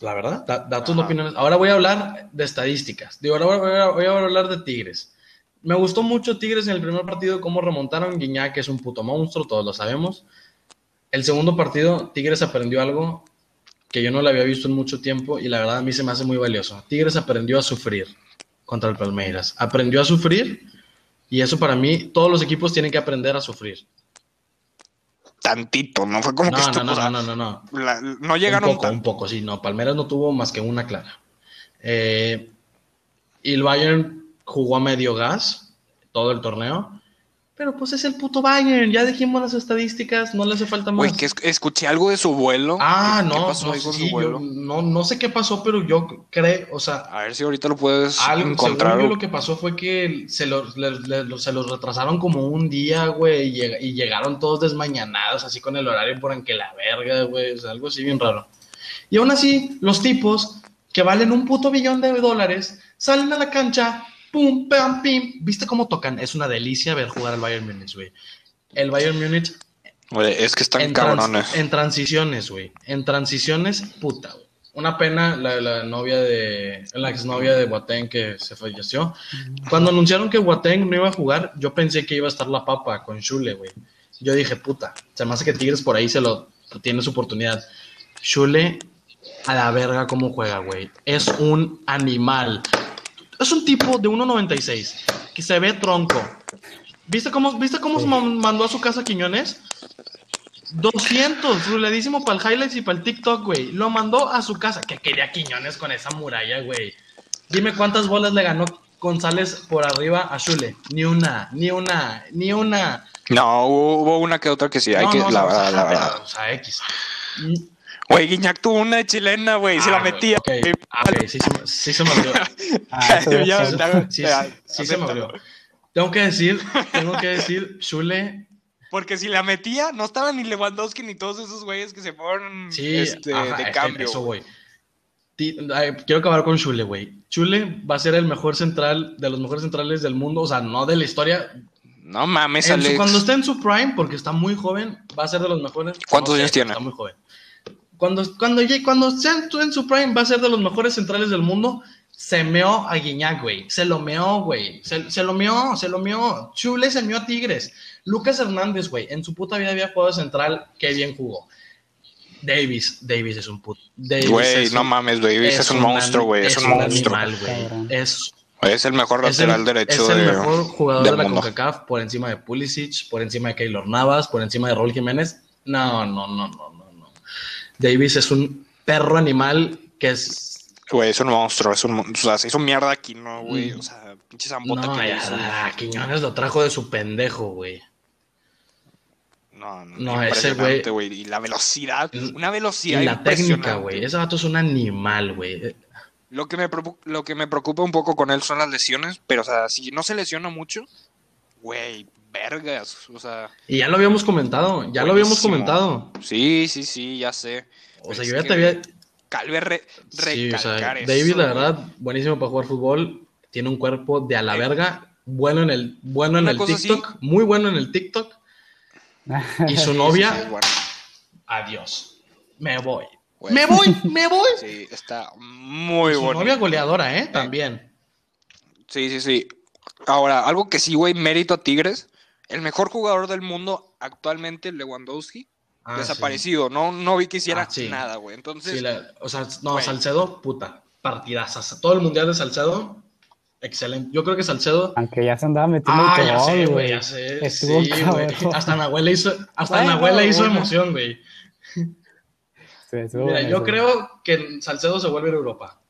La verdad. Da, da tus Ajá. opiniones. Ahora voy a hablar de estadísticas. Digo, ahora voy a, voy a hablar de Tigres. Me gustó mucho Tigres en el primer partido, cómo remontaron. Guiñac que es un puto monstruo, todos lo sabemos. El segundo partido, Tigres aprendió algo que yo no lo había visto en mucho tiempo y la verdad a mí se me hace muy valioso. Tigres aprendió a sufrir contra el Palmeiras. Aprendió a sufrir y eso para mí, todos los equipos tienen que aprender a sufrir. Tantito, no fue como que No, esto, no, no, o sea, no, no, no. la- no Un llegaron poco, tan- un poco, sí. No, Palmeiras no tuvo más que una clara. Eh, y el Bayern jugó a medio gas todo el torneo. Pero pues es el puto Bayern. Ya dijimos las estadísticas, no le hace falta más. Güey, que es- escuché algo de su vuelo. Ah, ¿Qué- no, ¿Qué pasó no, ahí con sí, su vuelo? yo no, no sé qué pasó, pero yo creo, o sea, A ver si ahorita lo puedes algo, encontrar. según yo lo que pasó fue que se los, le- le- se los retrasaron como un día, güey, y, lleg- y llegaron todos desmañanados, así con el horario por que la verga, güey, o sea, algo así bien raro. Y aún así, los tipos que valen un puto billón de dólares salen a la cancha, pum, pam, pim. ¿Viste cómo tocan? Es una delicia ver jugar al Bayern Múnich, güey. El Bayern Múnich Güey, es que están en, cabrones. en transiciones, güey. En transiciones, puta, güey. Una pena la, la novia de, la exnovia de Boateng que se falleció. Cuando anunciaron que Boateng no iba a jugar, yo pensé que iba a estar la papa con Shule, güey. Yo dije, puta, se me hace que Tigres por ahí se lo tiene su oportunidad. Shule, a la verga cómo juega, güey. Es un animal. Es un tipo de 1.96 que se ve tronco. ¿Viste cómo, ¿viste cómo mandó a su casa Quiñones? 200, ruledísimo para el highlights y para el TikTok, güey. Lo mandó a su casa. Que quería Quiñones con esa muralla, güey. Dime cuántas bolas le ganó González por arriba a Shule. Ni una, ni una, ni una. No, hubo, una que otra que sí. Hay No, que, no, la o sea, verdad, la pero, verdad. O sea, X. Güey, Guiñac tuvo una chilena, güey. se ah, la güey, metía. Ok, ah, sí, se me- sí se me abrió. Ah, Sí, se me abrió. Tengo que decir, tengo que decir, Shule Porque si la metía, no estaba ni Lewandowski ni todos esos güeyes que se fueron Sí, este, ajá, de cambio. Eso, güey. Quiero acabar con Chule, güey. Chule va a ser el mejor central, de los mejores centrales del mundo, o sea, no de la historia. No mames, En su- Alex. cuando esté en su prime, porque está muy joven, va a ser de los mejores. ¿Cuántos No años tiene? Está muy joven. Cuando, cuando, cuando esté en, su- prime, va a ser de los mejores centrales del mundo. Se meó a Guiñac, güey. Se lo meó, güey. Se, se lo meó, se lo meó. Chule se meó a Tigres. Lucas Hernández, güey. En su puta vida había jugado central. Qué bien jugó. Davis, Davis es un puto. Davis Güey, es no un- mames, Davis es, un monstruo, güey. Es, un monstruo. animal. Es, Es el mejor es el, lateral derecho es el de- mejor jugador de la mundo. CONCACAF por encima de Pulisic, por encima de Keylor Navas, por encima de Raúl Jiménez. No, no, no, no. Davis es un perro animal que es. Güey, es un monstruo. Es un, o sea, se hizo mierda aquí, ¿no, güey? Mm. O sea, pinche zambota No, que ya, hizo. ah, Quiñones lo trajo de su pendejo, güey. No, no, No, ese güey. Y la velocidad, una Y velocidad la técnica, güey. Ese vato es un animal, güey. Lo que, me lo que me preocupa un poco con él son las lesiones, pero, o sea, si no se lesiona mucho, güey, vergas, o sea, Y ya lo habíamos comentado, ya lo habíamos comentado. sí, sí, sí, ya sé. O Pero sea, yo ya te había, Calve re- Sí, o sea, eso, David, la verdad, buenísimo para jugar fútbol. Tiene un cuerpo de a la verga. Bueno en el, bueno en el TikTok. Muy bueno en el TikTok. Y su novia, sí, sí, bueno, adiós. Me voy. Me voy, me voy. Sí, está muy su bonito. novia goleadora, ¿eh? También. Sí, sí, sí. Ahora, algo que sí, güey, mérito a Tigres. El mejor jugador del mundo actualmente, Lewandowski, Ah, desaparecido. No, no vi que hiciera Ah, sí. nada, güey. sí. Entonces, Sí, la- o sea, no, Güey. Salcedo, puta. Partidazas. Todo el mundial de Salcedo, excelente. Yo creo que Salcedo. Aunque ya se andaba metiendo Ah, el ya sé, güey, ya sé. Estuvo Sí, güey. Hasta Nahuel le hizo, hasta Bueno, Nahuel le hizo bueno. emoción, güey. Sí, Mira, bueno yo eso. creo que Salcedo se vuelve a ir a Europa.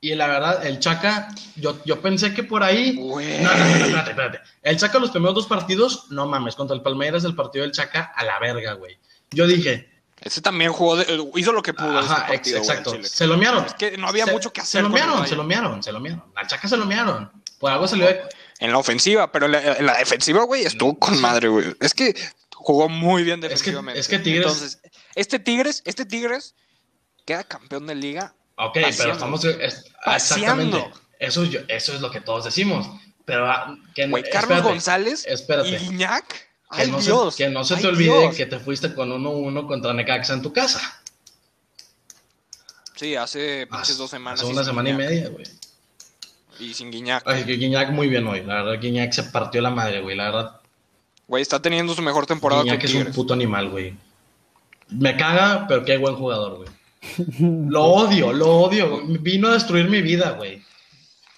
Y la verdad, el Chaca, yo, yo pensé que por ahí. No, no, espérate, espérate. El Chaca, los primeros dos partidos, no mames, contra el Palmeiras, el partido del Chaca a la verga, güey. Yo dije, ese también jugó, de- hizo lo que pudo. ajá, partido, exacto. Se lo mearon. Es que no había Se- mucho que hacer. Se lo Bayern. se lo mearon, se lo mearon. Al Chaca se lo mearon. Por algo se le ve. En la ofensiva, pero en la, en la defensiva, güey, estuvo con madre, güey. Es que jugó muy bien que- defensivamente. es que Tigres- Entonces, este Tigres, este Tigres queda campeón de liga. Ok, Paseando. pero estamos. es- Paseando. exactamente. Eso, eso es lo que todos decimos. Pero, ah, que, Güey, Carlos espérate, González Espérate. y Guiñac. Que ¡Ay, no, Dios! Se, que no se ¡Ay, te olvide Dios! que te fuiste con 1-1 contra Necaxa en tu casa. Sí, hace pinches dos semanas. Hace y una semana y Guiñac. media, güey. Y sin Guiñac. Ay, que Guiñac muy bien hoy. La verdad, Guiñac se partió la madre, güey. La verdad, Güey, está teniendo su mejor temporada Guiñac con es un puto animal, güey. Me caga, pero qué buen jugador, güey. Lo odio, lo odio. Vino a destruir mi vida, güey.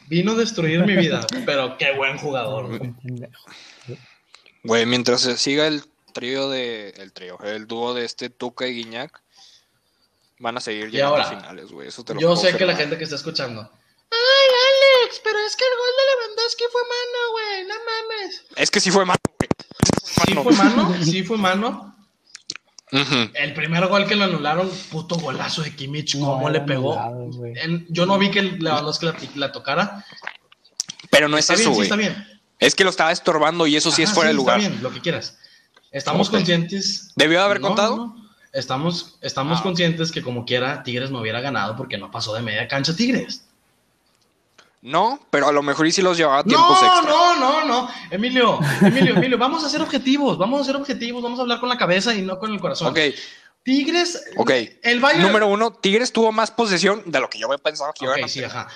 Vino a destruir mi vida, pero qué buen jugador, güey. Güey, mientras se siga el trío de. El trío, el dúo de este Tuca y Guiñac, van a seguir llegando ahora, a finales, güey. Eso te lo Yo sé que la gente que está escuchando. Ay, Alex, pero es que el gol de Lewandowski fue mano, güey. No mames. Es que sí fue malo, güey. Sí fue mano, sí fue mano. El primer gol que lo anularon, puto golazo de Kimmich, No, cómo le pegó. anulado, güey. En- yo no vi que el Lewandowski la, la tocara. Pero no es está eso, bien, sí, güey. está bien. es que lo estaba estorbando y eso sí es fuera de lugar. Está bien, lo que quieras. Estamos Ok. conscientes. ¿Debió de haber No, contado? no. Estamos, estamos Ah. conscientes que como quiera Tigres no hubiera ganado porque no pasó de media cancha Tigres. No, pero a lo mejor y si los llevaba a tiempos No, extra. no, no, no. Emilio, Emilio, Emilio, vamos a ser objetivos, vamos a ser objetivos, vamos a hablar con la cabeza y no con el corazón. Ok, Tigres, ok. el Bayern. Número uno, Tigres tuvo más posesión de lo que yo había pensado que iban Ok, a sí, ajá.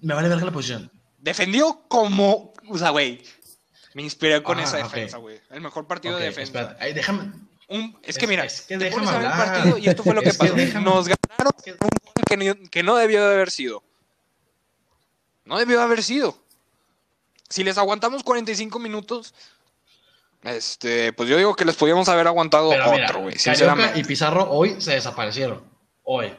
Me vale verga la posición. Defendió como. O sea, güey. Me inspiré con Ah, esa defensa, güey. El mejor partido de defensa. ay, déjame. Un- es que mira, es que te déjame ver el hablar. partido y esto fue lo que Es que pasó. déjame- Nos ganaron un gol que, que no debió de haber sido. No debió de haber sido. Si les aguantamos 45 minutos, este, pues yo digo que les podíamos haber aguantado Pero otro, güey. Y Pizarro hoy se desaparecieron. Hoy.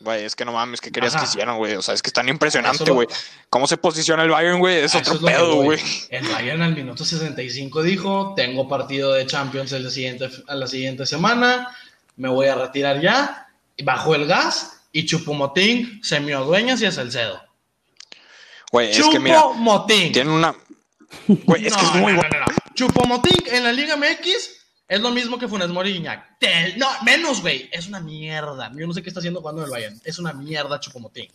Güey, es que no mames, ¿qué querías Ajá. que hicieran, güey? O sea, es que están Eso impresionante, lo- güey. ¿Cómo se posiciona el Bayern, güey? Es A otro pedo, güey. El Bayern al minuto 65 dijo, tengo partido de Champions el siguiente, a la siguiente semana, me voy a retirar ya. Bajó el gas y Chupomotín se me adueña y es Güey, es que mira, Chupomotín. tiene una... Güey, es que es muy no, bueno. no, en la Liga MX es lo mismo que Funes Mori. Te- No, menos, güey. Es una mierda. Yo no sé qué está haciendo jugando en el Bayern. Es una mierda Chupomotín.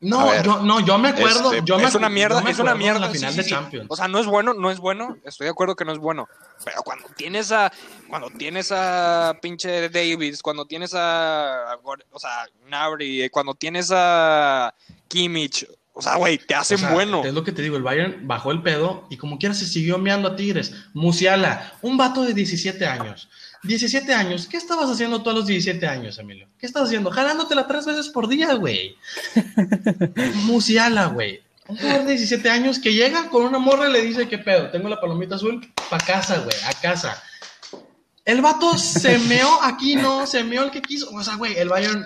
No, ver, yo, no, yo me acuerdo. Este, yo me es una mierda, me es una mierda. La final sí, de. Champions. O sea, no es bueno, no es bueno. Estoy de acuerdo que no es bueno. Pero cuando tienes a. Cuando tienes a pinche Davis, cuando tienes a. o sea, Nabri, cuando tienes a Kimmich. O sea, güey, te hacen O sea, bueno. Es lo que te digo, el Bayern bajó el pedo y como quiera se siguió meando a Tigres. Musiala, un vato de 17 años. 17 años, ¿qué estabas haciendo todos los 17 años, Emilio? ¿Qué estabas haciendo? Jalándotela tres veces por día, güey. Musiala, güey. Un jugador de 17 años que llega con una morra y le dice, ¿qué pedo? Tengo la palomita azul, pa' casa, güey, a casa. El vato se meó aquí, no, se meó el que quiso. O sea, güey, el Bayern,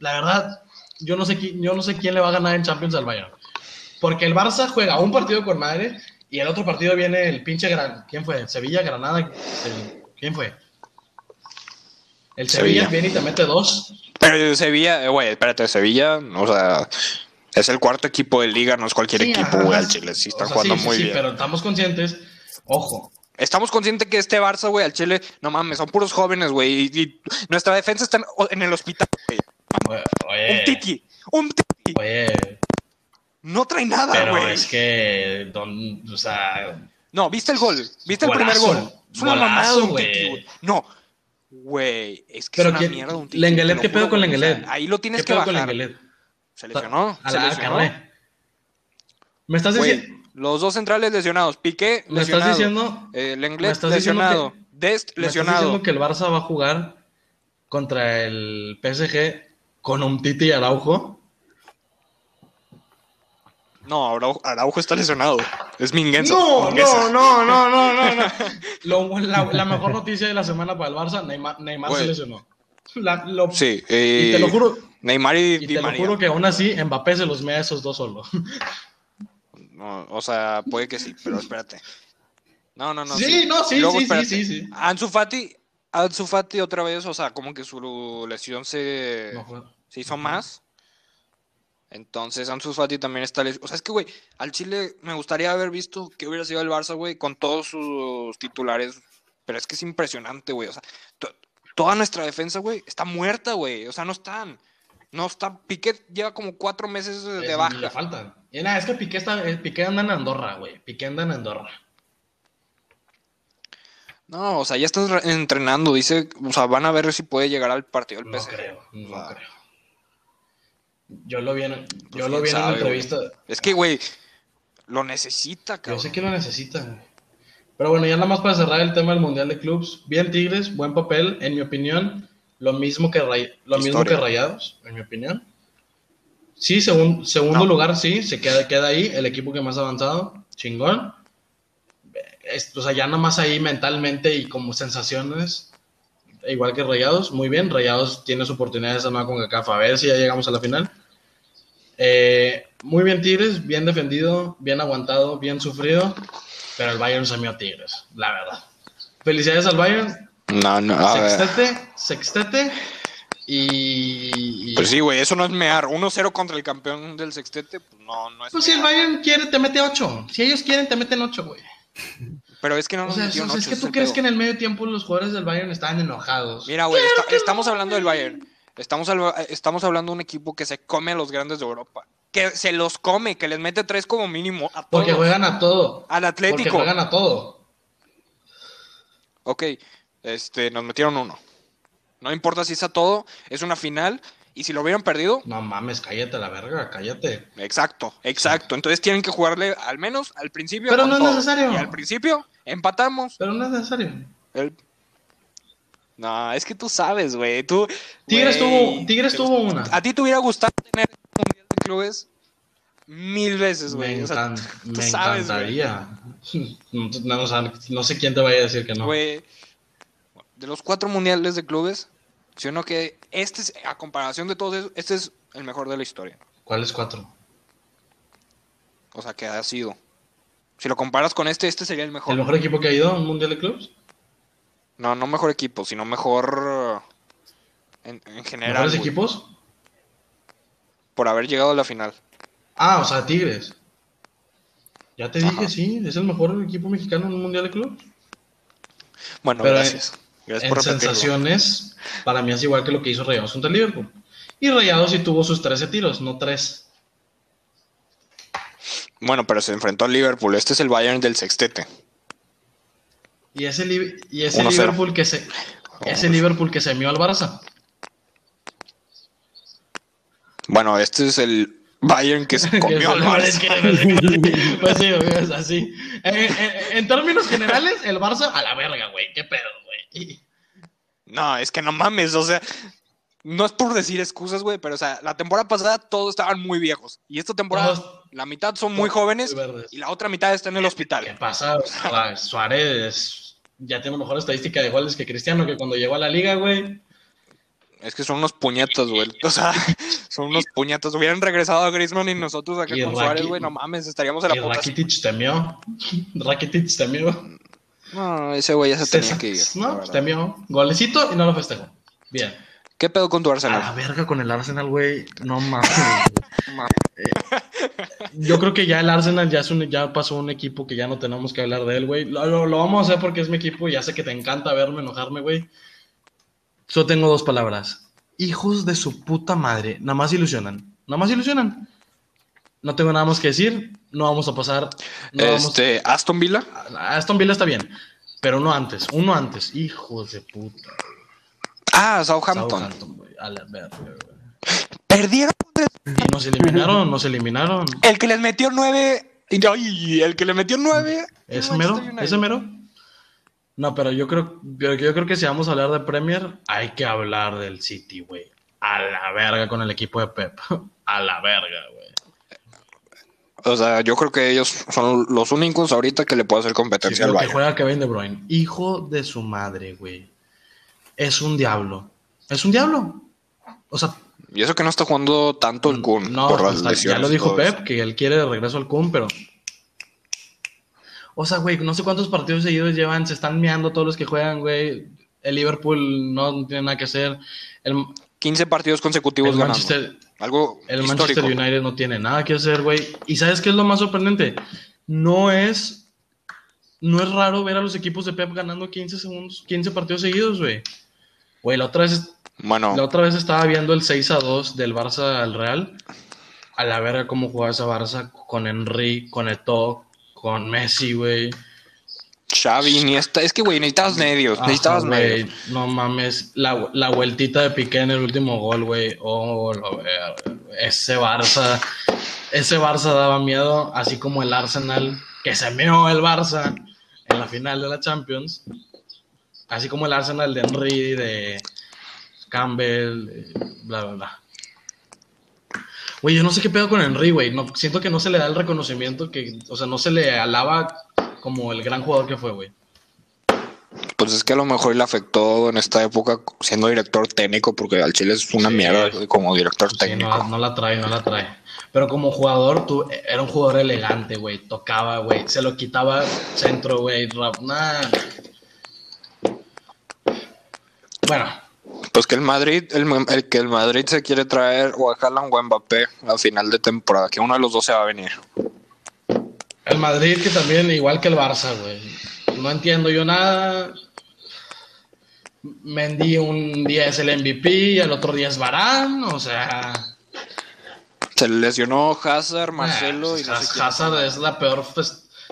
la verdad, yo no sé quién, yo no sé quién le va a ganar en Champions al Bayern. Porque el Barça juega un partido con madre y el otro partido viene el pinche Gran. ¿Quién fue? Sevilla, Granada. el- ¿Quién fue? El Sevilla, Sevilla. viene y te mete dos. Pero Sevilla, eh, güey, espérate, Sevilla, o sea, es el cuarto equipo de liga, no es cualquier Sí, equipo, güey, al. Chile. Sí, O están sea, jugando sí, sí, muy sí, bien. Pero estamos conscientes. Ojo, Estamos conscientes que este Barça, güey, al Chile, no mames, son puros jóvenes, güey. Y, y nuestra defensa está en, el hospital, güey. Un tiki, un tiki. oye, No trae nada, pero güey. es que, don, o sea, No, ¿viste el gol? ¿Viste el primer gol? Es una mamada de un tiki, güey. No. Güey, es que Pero es una mierda un tiki. ¿qué pedo con Lenglet? ahí lo tienes ¿qué que pedo con bajar. Se lesionó. A se la- lesionó. Carné. Me estás diciendo, los dos centrales lesionados. Piqué, me estás lesionado. diciendo, Eh, me Lenglet, estás diciendo lesionado. que- Dest, me estás lesionado. diciendo que el Barça va a jugar contra el PSG con un Titi y Araujo. No, Araujo, Araujo está lesionado. Es Minguenza. No, no, no, no, no, no, no. Lo- la, la mejor noticia de la semana para el Barça, Neymar, Neymar se Güey. lesionó. La- lo- Sí, y eh, te lo juro, Neymar y, y Di te lo María. juro que aún así Mbappé se los mea a esos dos solos. No, o sea, puede que sí, pero espérate. No, no, no. sí, no, sí, Luego, sí, sí, espérate. sí, sí. Ansu Fati, Ansu Fati otra vez, o sea, como que su lesión se, No se hizo más. Entonces Ansu Fati también está lesionado. O sea, es que, güey, al Chile me gustaría haber visto que hubiera sido el Barça, güey, con todos sus titulares. Pero es que es impresionante, güey. O sea, to- toda nuestra defensa, güey, está muerta, güey. O sea, no están. No está. Piquet lleva como cuatro meses de Le baja. faltan. Y nada, es que Piqué, está, eh, Piqué anda en Andorra, güey. Piqué anda en Andorra. No, o sea, ya estás re- entrenando. Dice, o sea, van a ver si puede llegar al partido del No PSG. creo, no Ah. creo. Yo lo vi en, yo quién lo vi en una güey. entrevista. Es que, güey, lo necesita, Yo cabrón. sé que lo necesita. güey. Pero bueno, ya nada más para cerrar el tema del Mundial de Clubs. Bien Tigres, buen papel, en mi opinión. Lo mismo que, Ray- lo mismo que Rayados, en mi opinión. Sí, segun- segundo No. lugar, sí, se queda, queda ahí, el equipo que más ha avanzado, chingón. Es- o sea, ya nada más ahí mentalmente y como sensaciones, igual que Rayados, muy bien. Rayados tiene su oportunidad de nueva con CACAF, a ver si ya llegamos a la final. Eh, muy bien Tigres, bien defendido, bien aguantado, bien sufrido, pero el Bayern se mió Tigres, la verdad. Felicidades al Bayern, No, no, a ver. sextete, sextete y... y- Pues sí, güey, eso no es mear. 1-0 contra el campeón del sextete, pues no, no es Pues si el. Bayern quiere, te mete 8. Si ellos quieren, te meten 8, güey. Pero es que no O nos sea, metieron o sea, es que tú crees pedo. que en el medio tiempo los jugadores del Bayern estaban enojados. Mira, güey, Claro está- que estamos no, hablando del. Bayern. Estamos, al- estamos hablando de un equipo que se come a los grandes de Europa. Que se los come, que les mete tres como mínimo a todos. Porque juegan a todo. Al Porque Atlético. juegan a todo. Ok, este, nos metieron uno. No importa si es a todo, es una final. Y si lo hubieran perdido, No mames, cállate la verga, cállate. exacto, exacto. Entonces tienen que jugarle al menos al principio. Pero no es necesario. Y al principio empatamos. Pero no es necesario. El- No, es que tú sabes, güey. Tú, Tigres tuvo, Tigres tuvo una. A ti te hubiera gustado tener un mundial de clubes mil veces, Me, güey. O sea, me sabes, encantaría. No, no, no sé quién te vaya a decir que no. Güey, de los cuatro mundiales de clubes, si uno que este es, a comparación de todos esos, este es el mejor de la historia. ¿Cuáles cuatro? O sea, que ha sido. Si lo comparas con este, este sería el mejor. ¿El mejor equipo que ha ido a un mundial de clubs? No, no mejor equipo, sino mejor en, en general. ¿Mejores güey, equipos? Por haber llegado a la final. Ah, o sea, Tigres. Ya te dije, sí, es el mejor equipo mexicano en un mundial de clubs. Bueno, Pero gracias. Gracias en por sensaciones, para mí es igual que lo que hizo Rayados contra Liverpool. Y Rayados sí tuvo sus 13 tiros, no 3. Bueno, pero se enfrentó al Liverpool. Este es el Bayern del sextete. Y ese, Li- y ese 1-0. Liverpool que se ese Liverpool que se mió al Barça. Bueno, este es el Bayern que se comió al es Barça. que- Pues sí, es así. En, en- en términos generales, el Barça a la verga, güey. ¿Qué pedo, güey? No, es que no mames, o sea, no es por decir excusas, güey, pero o sea, la temporada pasada todos estaban muy viejos. Y esta temporada, la mitad son muy jóvenes muy y la otra mitad está en el ¿Qué hospital. pasa? Sua- Suárez ya tiene mejor estadística de goles que Cristiano, que cuando llegó a la liga, güey. Es que son unos puñetas, güey. O sea, son unos puñetas. Hubieran regresado a Griezmann y nosotros acá Y con Suárez, güey, no mames, estaríamos en Y la puta. Rakitic temió. Rakitic temió. No, ese güey ya se tenía que ir. No, temió. Golecito y no lo festejó. Bien. ¿Qué pedo con tu A Arsenal? la verga con el Arsenal, güey. No mames. Ma- Yo creo que ya el Arsenal ya, es un, ya pasó un equipo que ya no tenemos que hablar de él, güey. Lo, lo- lo vamos a hacer porque es mi equipo y ya sé que te encanta verme enojarme, güey. Solo tengo dos palabras. Hijos de su puta madre. Nada más ilusionan. Nada más ilusionan. No tengo nada más que decir. No vamos a pasar. No vamos- Este, Aston Villa. Aston Villa está bien. Pero uno antes. Uno antes. Hijos de puta. Ah, Southampton. Southampton, güey. A la verga. Perdieron Y nos eliminaron, nos eliminaron. el que les metió nueve. y- ay, el que le metió nueve. ¿Ese mero? ¿Ese mero? No, pero yo creo, yo, yo creo que si vamos a hablar de Premier, hay que hablar del City, güey. A la verga con el equipo de Pep. A la verga, güey. O sea, yo creo que ellos son los únicos ahorita que le puedo hacer Sí, competencia al lo que Bayern. juega Kevin De Bruyne. Hijo de su madre, güey. Es un diablo. Es un diablo. O sea, Y eso que no está jugando tanto el Kun no, por las está- ya lesiones lo y dijo Pep, que él quiere de regreso al Kun, pero... O sea, güey, no sé cuántos partidos seguidos llevan, se están meando todos los que juegan, güey. El Liverpool no tiene nada que hacer. El, 15 partidos consecutivos el ganando. Manchester, Algo el histórico. Manchester United no tiene nada que hacer, güey. Y ¿sabes qué es lo más sorprendente? No es... No es raro ver a los equipos de Pep ganando 15 segundos, 15 partidos seguidos, güey. Güey, la otra vez Bueno, la otra vez estaba viendo el 6 a 2 del Barça al Real. A la verga cómo jugaba esa Barça con Henry, con Eto'o, con Messi, güey. Xavi, ni esta. Es que, güey, necesitabas medios. Ajá, necesitabas güey, medios. No mames, la, la vueltita de Piqué en el último gol, güey. Oh, lo veo. Ese Barça, ese Barça daba miedo, así como el Arsenal, que se meó el Barça en la final de la Champions. Así como el Arsenal de Henry, de Campbell, bla, bla, bla. Güey, yo no sé qué pedo con Henry, güey. No, siento que no se le da el reconocimiento que, o sea, no se le alaba como el gran jugador que fue, güey. Pues es que a lo mejor le afectó en esta época siendo director técnico, porque al Chile es una Sí. mierda como director técnico. no, no la trae, no la trae. Pero como jugador, tú era un jugador elegante, güey. Tocaba, güey. Se lo quitaba centro, güey. rap- Nah. Bueno, Pues que el Madrid, el, el que el Madrid se quiere traer o a Haaland o a Mbappé a final de temporada, que uno de los dos se va a venir. El Madrid que también, igual que el Barça, güey. No entiendo yo nada. Mendy un día es el MVP y el otro día es Barán, o sea... Se le lesionó Hazard, Marcelo eh, y no sé Haz- quién. Hazard es la peor,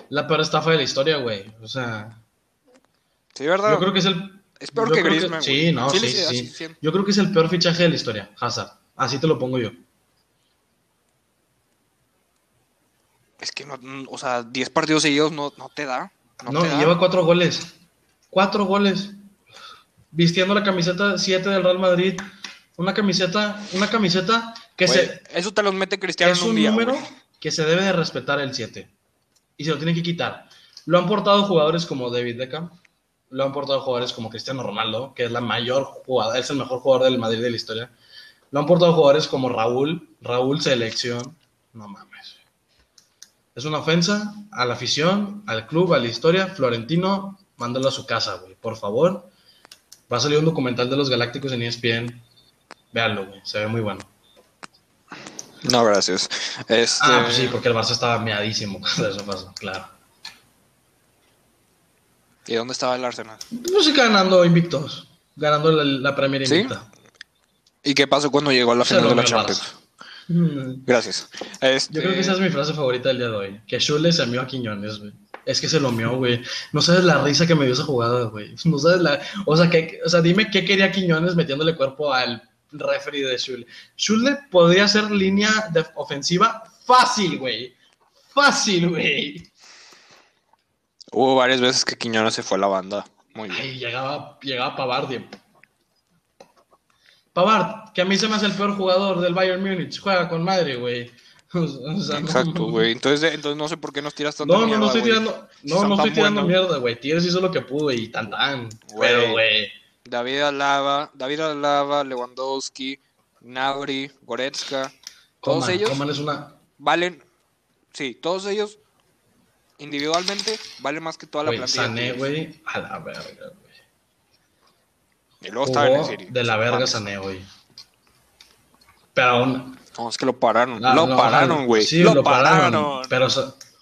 la peor estafa de la historia, güey. O sea... Sí, ¿verdad? Yo creo que es el. Es peor que Griezmann, Sí, no, Sí, sí. Yo creo que es el peor fichaje de la historia, Hazard. Así te lo pongo yo. Es que no, no, o sea, 10 partidos seguidos no, no te da. No, No, te y da. lleva cuatro goles. Cuatro goles. Vistiendo la camiseta 7 del Real Madrid. Una camiseta, una camiseta que se, Eso te los mete Cristiano es un un día. número güey. que se debe de respetar el 7. Y se lo tienen que quitar. Lo han portado jugadores como David Beckham. Lo han portado jugadores como Cristiano Ronaldo, que es la mayor jugada, es el mejor jugador del Madrid de la historia. Lo han portado jugadores como Raúl, Raúl selección. No mames. Es una ofensa a la afición, al club, a la historia. Florentino, mándalo a su casa, güey. Por favor. Va a salir un documental de los Galácticos en ESPN. Véanlo, güey. Se ve muy bueno. No, gracias. Este, Ah, pues sí, porque el Barça estaba meadísimo cuando eso pasó, claro. ¿Y dónde estaba el Arsenal? Pues sí, ganando invictos, ganando la, la Premier ¿Sí? invicta. ¿Y qué pasó cuando llegó a la final de la Champions? Gracias. Este, Yo creo que esa es mi frase favorita del día de hoy. Que Shule se mió a Quiñones, güey. Es que se lo mió, güey. No sabes la risa que me dio esa jugada, güey. No sabes la... O sea, que, o sea, dime qué quería Quiñones metiéndole cuerpo al referee de Shule. Shule podría ser línea de ofensiva fácil, güey. Fácil, güey. Hubo varias veces que Quiñones se fue a la banda. Muy bien. Ay, llegaba, llegaba Pavard. Pavard, que a mí se me hace el peor jugador del Bayern Múnich. Juega con madre, güey. O sea, no- Exacto, güey. Entonces, entonces no sé por qué nos tiras tanto No, no, no estoy tirando. No, no estoy tirando mierda, güey. Tigres hizo lo que pudo y tan tan. Pero, güey. David Alaba, David Alaba, Lewandowski, Nabri, Goretzka, todos ellos Coman es una. valen, sí, todos ellos individualmente valen más que toda la Güey, plantilla. Sané, güey. A la verga, güey. Y luego estaba en el City. de la verga Mames. Sané, güey. Pero aún. No, es que lo pararon. Ah, lo no, pararon, güey. Sí, lo, pararon. Pero,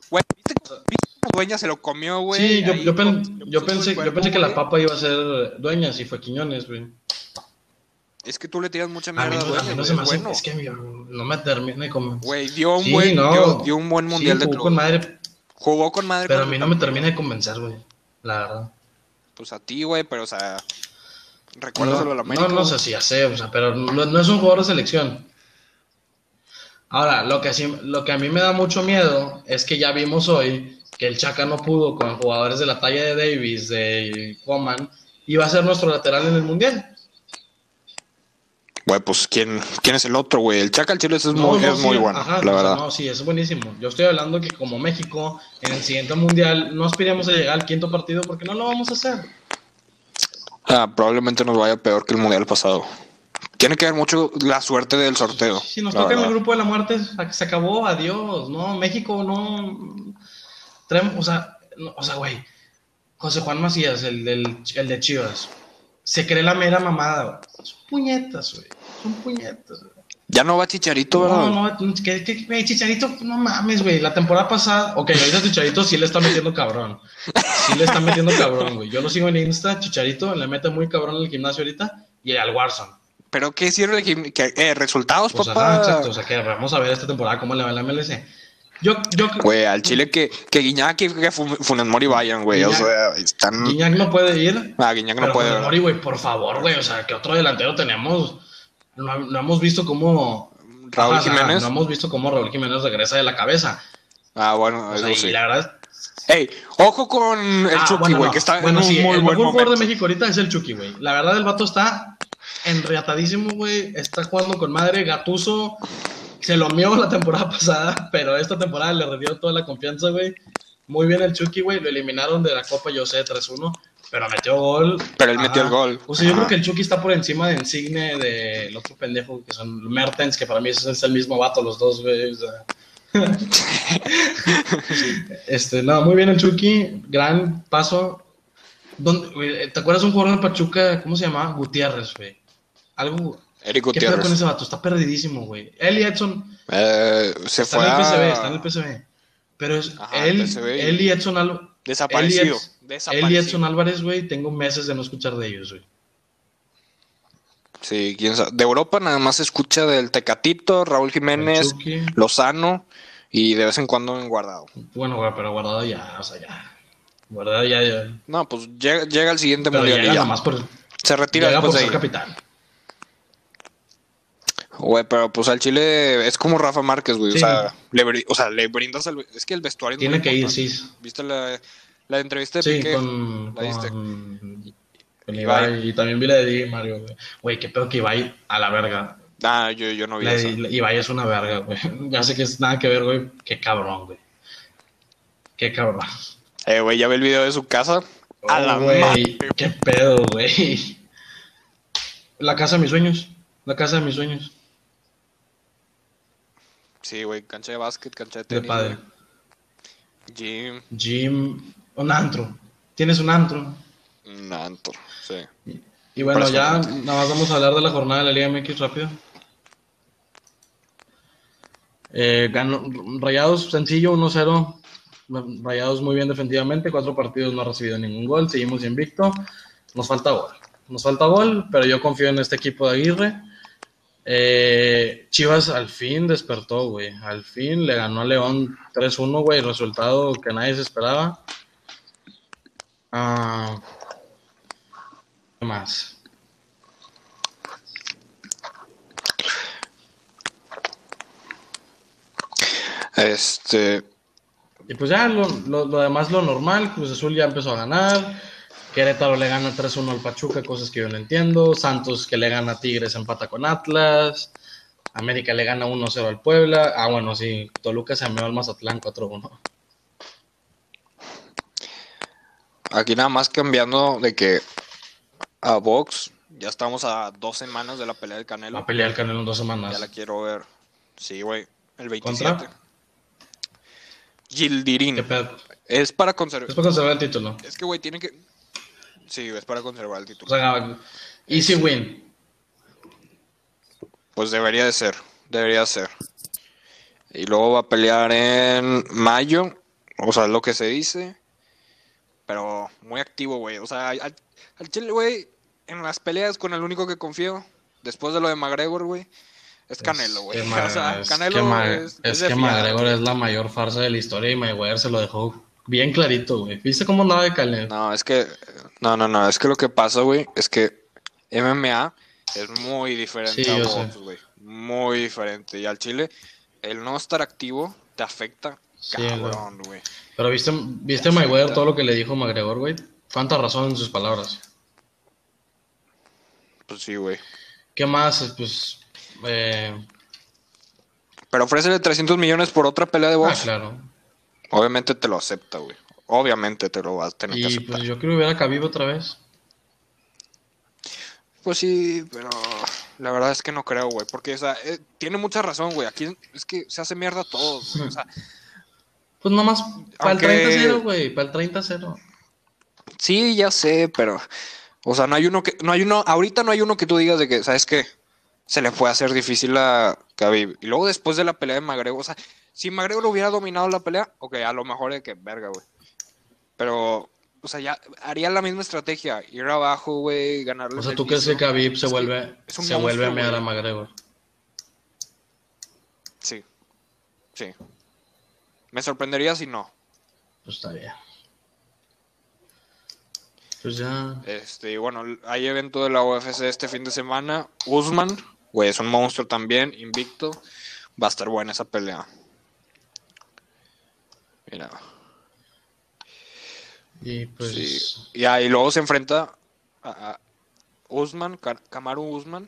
Güey, ¿viste, cómo Dueña se lo comió, güey? sí, yo, yo, pen- con- le yo puso pensé, yo pensé que la papa iba a ser dueña si fue Quiñones, güey. Es que tú le tiras mucha A mierda mí, a no- a Dueñas, mí no se me hace. bueno. Es que no me termina de convencer. Güey, dio un Sí, buen, no. dio, dio un buen mundial Sí, de jugó club. con madre, Jugó con madre. pero a mí no me termina de convencer, güey. La verdad. Pues a ti, güey, pero o sea, recuérdaselo a la No, América. no, no sé si ya sé, o sea, pero no, no es un jugador de selección. Ahora, lo que, sí- lo que a mí me da mucho miedo es que ya vimos hoy que el Chaca no pudo con jugadores de la talla de Davis, de Coman, y va a ser nuestro lateral en el Mundial. Güey, pues ¿quién, quién es el otro, güey. El Chaca al Chile es, No, muy, no, es sí, muy bueno, ajá, la verdad. no, sí, es buenísimo. Yo estoy hablando que como México, en el siguiente Mundial, no aspiremos a llegar al quinto partido porque no lo vamos a hacer. Ah, probablemente nos vaya peor que el mundial pasado. Tiene que ver mucho la suerte del sorteo. Si nos toca en el grupo de la muerte, se acabó, adiós, ¿no? México no. Traemos, o sea, no, o sea, güey. José Juan Macías, el, del, el de Chivas, se cree la mera mamada, güey. Son puñetas, güey. Son puñetas, güey. Ya no va Chicharito, ¿verdad? No, no, que, Chicharito, no mames, güey. La temporada pasada, ok, ahorita Chicharito sí le está metiendo cabrón. Sí le está metiendo cabrón, güey. Yo lo sigo en Insta, Chicharito le mete muy cabrón al gimnasio ahorita y al Warzone. Pero ¿qué hicieron? el que- eh, ¿Resultados, Pues papá? ajá, exacto. O sea, que vamos a ver esta temporada cómo le va la MLS. Yo, yo, Güey, al Chile que, que Guiñac y que Fu- Funes Mori vayan, güey. O sea, están. Guiñac no puede ir. Ah, Guiñac no puede. Funes. Mori, güey, por favor, güey. O sea, que otro delantero tenemos. No, no hemos visto cómo. Raúl Ajá, Jiménez. No hemos visto cómo Raúl Jiménez regresa de la cabeza. Ah, bueno, O eso sea, sí. y la verdad. Ey, ojo con el Ah, Chucky, bueno, güey, no. que está Bueno, en un sí, muy el buen mejor jugador de México ahorita es el Chucky, güey. La verdad, el vato está enriatadísimo, güey. Está jugando con madre. Gatuso se lo mió la temporada pasada, pero esta temporada le rindió toda la confianza, güey. Muy bien el Chucky, güey. Lo eliminaron de la Copa, yo sé, 3-1, pero metió gol. Pero él metió el gol. O sea, yo creo que el Chucky está por encima de Insigne, del otro pendejo que son Mertens, que para mí es, el mismo vato, los dos, güey. o sea. este, no, muy bien el Chucky, gran paso. ¿Dónde- güey, ¿Te acuerdas un jugador de Pachuca? ¿Cómo se llamaba? Gutiérrez, güey. Algo. Eric ¿Qué pedo con Gutiérrez. ese vato? Está perdidísimo, güey. Él y Edson Eh, se está fue en el a... está en el PSV. Pero es, Ajá, el él, y- él y Edson Álvarez. Desaparecido. Él y, Edson, él y. Edson Álvarez, güey, tengo meses de no escuchar de ellos, güey. Sí, quién sabe. De Europa nada más se escucha del Tecatito, Raúl Jiménez. Lozano y de vez en cuando en Guardado. Bueno, güey, pero guardado ya, o sea, ya. Guardado ya, ya. No, pues llega, llega el siguiente Pero mundial llega y ya. por, Se retira llega por después de ser ahí. capitán. Güey, pero pues al Chile es como Rafa Márquez, güey. Sí. O, sea, le, o sea, le brindas el... Es que el vestuario es Tiene que ir, sí. ¿Viste la, la entrevista de Sí, Piqué? con, ¿La viste? con, con Ibai. Ibai. Y también vi la de Di Mario, güey. Güey, qué pedo que Ibai a la verga. Ah, yo, yo no vi La eso. de Ibai es una verga, güey. Ya sé que es nada que ver, güey. Qué cabrón, güey. Qué cabrón. Eh, güey, ya ve el video de su casa. A Oh, la güey, madre. Qué pedo, güey. La casa de mis sueños. La casa de mis sueños. Sí, güey, cancha de básquet, cancha de De tenis. padre. güey. Gym, Gym. Un antro. Tienes un antro. un antro, sí. Y bueno, ya nada más vamos a hablar de la jornada de la Liga MX rápido. Eh, ganó, Rayados sencillo, 1-0. Rayados muy bien defensivamente, cuatro partidos no ha recibido ningún gol, seguimos invicto. Nos falta gol. Nos falta gol, pero yo confío en este equipo de Aguirre. Eh, Chivas al fin despertó, güey. Al fin le ganó a León 3-1, güey. Resultado que nadie se esperaba. Ah, ¿Qué más? Este, Y pues ya, lo, lo, lo demás lo normal, Cruz Azul ya empezó a ganar, Querétaro le gana 3-1 al Pachuca, cosas que yo no entiendo, Santos que le gana a Tigres empata con Atlas, América le gana 1-0 al Puebla, ah bueno, sí, Toluca se meó al Mazatlán 4-1. Aquí nada más cambiando de que a Vox ya estamos a dos semanas de la pelea del Canelo. a pelear el Canelo en dos semanas. Ya la quiero ver. Sí, güey, el 27. ¿Contra? Gildirín. ¿Qué pedo? Es para conservar. Es para conservar el título. Es que, güey, tiene que. Sí, es para conservar el O título. sea, easy win. Pues debería de ser. Debería ser. Y luego va a pelear en mayo. O sea, es lo que se dice. Pero muy activo, güey. O sea, al, al Chile, güey, en las peleas con el único que confío, después de lo de McGregor, güey, es Canelo, güey. O sea, es Canelo es, es que. McGregor es la mayor farsa de la historia y Mayweather se lo dejó bien clarito, güey. ¿Viste cómo andaba de Canelo? No, es que. No, no, no. Es que lo que pasa, güey, es que MMA es muy diferente Sí, a box, güey. Muy diferente. Y al Chile, el no estar activo te afecta Sí, güey. cabrón, güey. Pero viste, viste a Mayweather todo lo que le dijo McGregor, güey. Cuánta razón en sus palabras. Pues sí, güey. ¿Qué más? Pues. Eh, Pero ofrécele 300 millones por otra pelea de ah, box. claro. Obviamente te lo acepta, güey. Obviamente te lo vas a tener que Y aceptar. pues yo quiero ver a Khabib otra vez. Pues sí, pero la verdad es que no creo, güey. Porque, o sea, eh, tiene mucha razón, güey. Aquí es que se hace mierda todo, güey. O sea, Pues nomás para el Aunque- 30-0, güey. Para el 30-0. sí, ya sé, pero. O sea, no hay uno que. No hay uno. Ahorita no hay uno que tú digas de que, ¿sabes qué? Se le puede hacer difícil a Khabib. Y luego después de la pelea de McGregor, o sea, si McGregor hubiera dominado la pelea, ok, a lo mejor de que verga, güey. Pero, o sea, ya haría la misma estrategia. Ir abajo, güey, ganarle. O sea, ¿tú crees que. Khabib se Es vuelve, es se vuelve a mear a. McGregor? Sí. Sí. Me sorprendería si no. Pues está bien. Pues ya. Este, bueno, hay evento de la UFC este fin de semana. Usman, güey, es un monstruo también, invicto. Va a estar buena esa pelea. Mira. Y pues. Sí. Y ahí luego se enfrenta a, Usman, Ka- Kamaru Usman.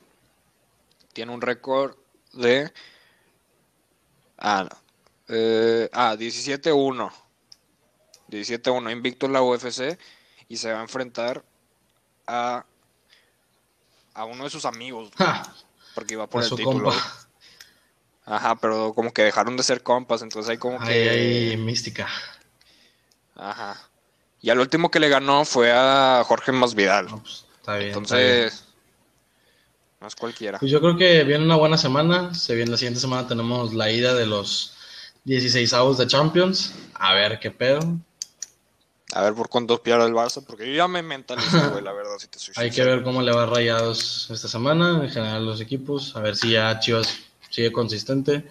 Tiene un récord de. Ah, no. Eh, ah, 17-1. 17-1, invicto en la UFC. Y se va a enfrentar a. A uno de sus amigos. Porque iba por a el título. compa. Ajá, pero como que dejaron de ser compas, entonces hay como que. hay mística. Ajá. Y al último que le ganó fue a Jorge Masvidal. No, pues, está bien. está bien. Entonces, no es cualquiera. Pues yo creo que viene una buena semana. Se viene la siguiente semana tenemos la ida de los 16 avos de Champions. A ver qué pedo. A ver por cuántos pierde el Barça, porque yo ya me mentalicé, güey, la verdad, si te soy Hay que ver cómo le va a Rayados esta semana, en general los equipos. A ver si ya Chivas sigue consistente.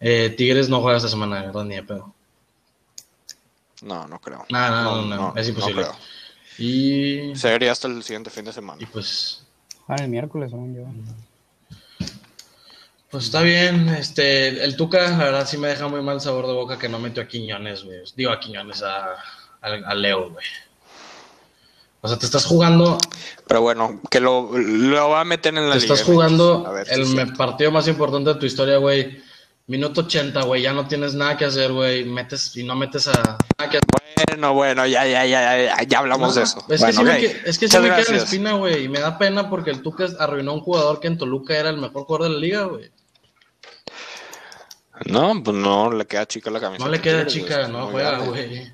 Eh, Tigres no juega esta semana, de ¿verdad? Ni de pedo. No, no creo. No, no, no, no, es imposible. creo. Y, Sería hasta el siguiente fin de semana. y pues, Juegan el miércoles, según yo. Pues está bien. Este, el Tuca, la verdad, sí me deja muy mal sabor de boca que no metió a Quiñones, güey. Digo a Quiñones, a, a, a Leo, güey. O sea, te estás jugando Pero bueno, que lo, lo va a meter en la Te liga. estás jugando ver el partido más importante de tu historia, güey. Minuto 80, güey. Ya no tienes nada que hacer, güey. Metes y no metes a. Bueno, bueno, ya, ya, ya, ya, ya hablamos de eso. Es Bueno, que sí, me, es que sí me queda la espina, güey. Y me da pena porque el Tuca arruinó a un jugador que en Toluca era el mejor jugador de la liga, güey. No, pues no, le queda chica la camiseta. No le queda Tigres, chica, es no juega, güey.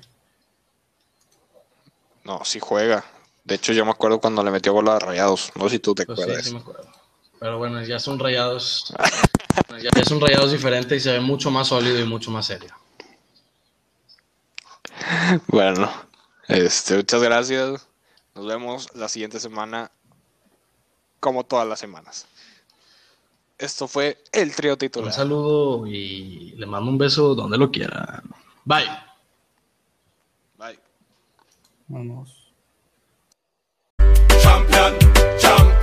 No, sí juega. De hecho, yo me acuerdo cuando le metió bola a rayados. No sé si tú te Pues sí, acuerdas. sí me acuerdo. Pero bueno, ya son rayados. ya, ya son rayados diferentes y se ve mucho más sólido y mucho más serio. Bueno, este, muchas gracias. Nos vemos la siguiente semana, como todas las semanas. Esto fue el trío titular. Un saludo y le mando un beso donde lo quiera. Bye. Bye. Vamos. Champion, champion.